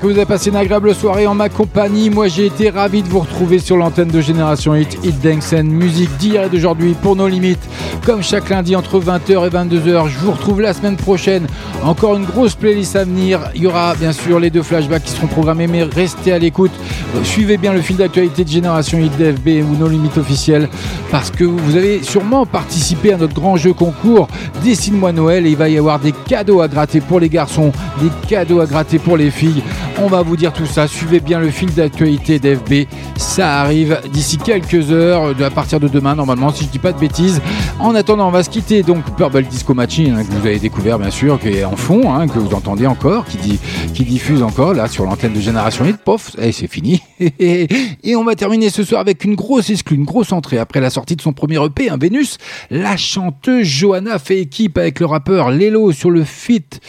Que vous avez passé une agréable soirée en ma compagnie. Moi, j'ai été ravi de vous retrouver sur l'antenne de Génération Hit, Hit and Musique d'hier et d'aujourd'hui pour nos limites. Comme chaque lundi entre 20h et 22h, je vous retrouve la semaine prochaine. Encore une grosse playlist à venir. Il y aura bien sûr les deux flashbacks qui seront programmés, mais restez à l'écoute. Euh, Suivez bien le fil d'actualité de Génération Hit DFB ou nos limites officielles parce que vous avez sûrement participé à notre grand jeu concours Dessine-moi Noël et il va y avoir des cadeaux à gratter pour les garçons, des cadeaux à gratter pour les filles. On va vous dire tout ça. Suivez bien le fil d'actualité d'FB. Ça arrive d'ici quelques heures, de- à partir de demain normalement, si je dis pas de bêtises. En attendant, on va se quitter. Donc Purple Disco Machine, hein, que vous avez découvert bien sûr, qui est en fond, hein, que vous entendez encore, qui, diffuse encore là sur l'antenne de Génération Hit. Pof, et c'est fini. et on va terminer ce soir avec une grosse exclue, une grosse entrée après la sortie de son premier EP, un Vénus. La chanteuse Johanna fait équipe avec le rappeur Lelo sur le feat.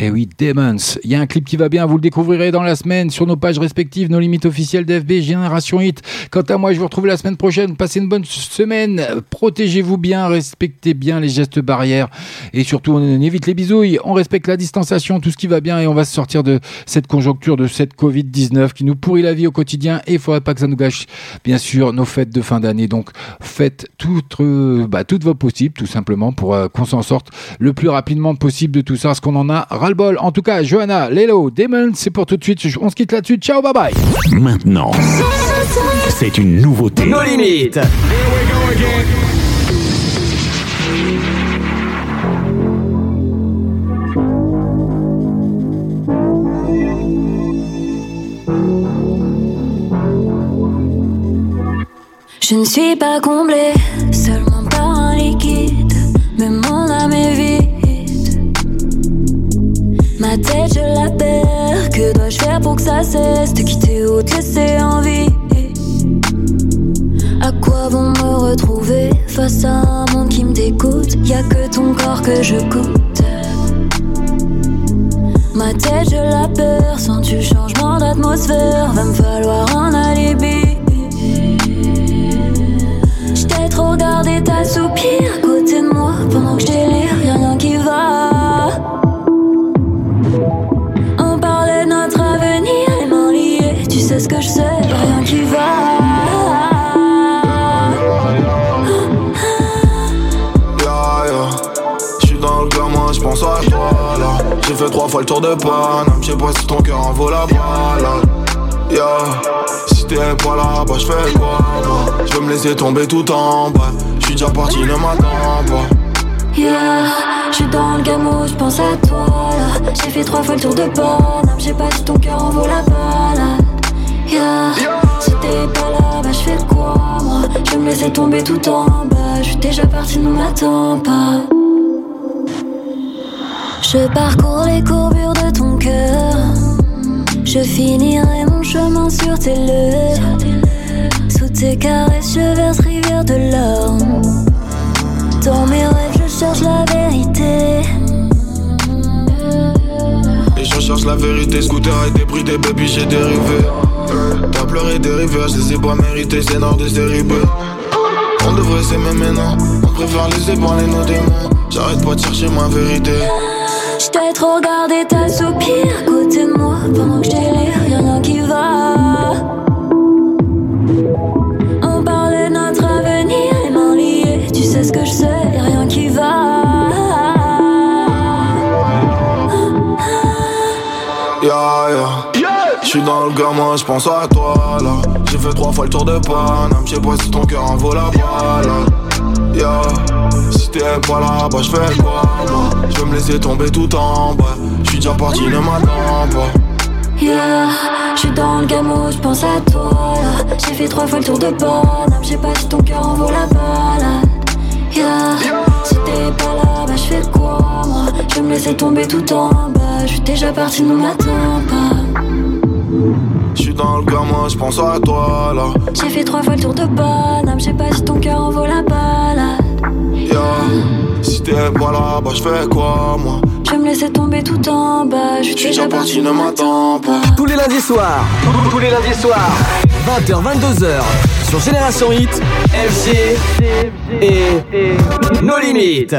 Eh oui, Demons. Il y a un clip qui va bien, vous le découvrirez dans la semaine sur nos pages respectives, nos limites officielles d'FB, Génération Hit. Quant à moi, je vous retrouve la semaine prochaine. Passez une bonne semaine. Protégez-vous bien, respectez bien les gestes barrières et surtout on évite les bisouilles. On respecte la distanciation, tout ce qui va bien et on va se sortir de cette conjoncture, de cette Covid-19 qui nous pourrit la vie au quotidien et il faudrait pas que ça nous gâche, bien sûr, nos fêtes de fin d'année. Donc, faites toutes, euh, bah, toutes vos possibles, tout simplement, pour euh, qu'on s'en sorte le plus rapidement possible de tout ça, parce qu'on en a ras-le-bol. En tout cas, Johanna, Lelo, Damon, c'est pour tout de suite. On se quitte là-dessus. Ciao, bye bye. Maintenant, c'est une nouveauté. Nos limites. Je ne suis pas comblée, seulement par un liquide. Mais mon âme est vide. Ma tête, je la perds. Que dois-je faire pour que ça cesse de quitter ou te laisser en vie? À quoi vont me retrouver face à un monde qui me dégoûte? Y a que ton corps que je goûte. Ma tête, je la perds. Sens-tu le changement d'atmosphère? Va me falloir un alibi. J't'ai trop regardé ta soupir à côté de moi pendant que je délire, y'a rien qui va. On parlait de notre avenir, les mains liées, tu sais ce que je sais, y'a rien qui va. Gamin, j'pense à toi là. J'ai fait trois fois le tour de Paname, j'sais pas si ton cœur en vaut la balade. Yeah. Si t'es pas là, bah j'fais quoi? Moi J'veux me laisser tomber tout en bas. J'suis déjà parti, ne m'attends pas. Yeah, j'suis dans le gamo, j'pense à toi là. J'ai fait trois fois le tour de Paname, j'ai pas ton cœur en vaut la balade. Yeah, si t'es pas là, bah j'fais quoi moi? Je me laisser tomber tout en bas, j'suis déjà parti, ne m'attends pas. Je parcours les courbures de ton cœur. Je finirai mon chemin sur tes lèvres. Sous tes caresses, je verse rivière de larmes. Dans mes rêves, je cherche la vérité. Et je cherche la vérité, scooter et débris des baby, j'ai dérivé. T'as pleuré des rivières, je ai pas mérités, c'est nord de série B. On devrait s'aimer maintenant, on préfère laisser parler nos démons. J'arrête pas de chercher ma vérité. J't'ai trop regardé ta soupir à côté de moi pendant que je délire, y'a rien qui va. On parlait de notre avenir, les mains liées, tu sais ce que je sais, y'a rien qui va. Yeah, yeah. J'suis dans le gamin, j'pense à toi là. J'ai fait trois fois le tour de Paname, j'sais pas si ton cœur en vaut la balade. Yeah. Si t'es pas là, bah j'fais quoi moi J'veux me laisser tomber tout en bas. J'suis déjà parti, ne m'attends pas. Yeah, j'suis dans le gamo, j'pense à toi là. J'ai fait trois fois le tour de Paname, j'ai pas si ton cœur en vaut la balade. Yeah, si t'es pas là, bah j'fais quoi moi? Je me laisser tomber tout en bas, j'suis déjà parti, ne m'attends pas. J'suis dans le gamin, j'pense à toi là. J'ai fait trois fois le tour de Paname, j'ai pas si ton cœur en vaut la balade. Yeah. Si t'es pas là, bah j'fais quoi moi? Je vais me laisser tomber tout en bas, j'suis J'suis déjà parti, ne m'attends pas. Tous les lundis soirs, tous les lundis soirs, 20h, 22h, sur Génération Hit, FG et nos limites.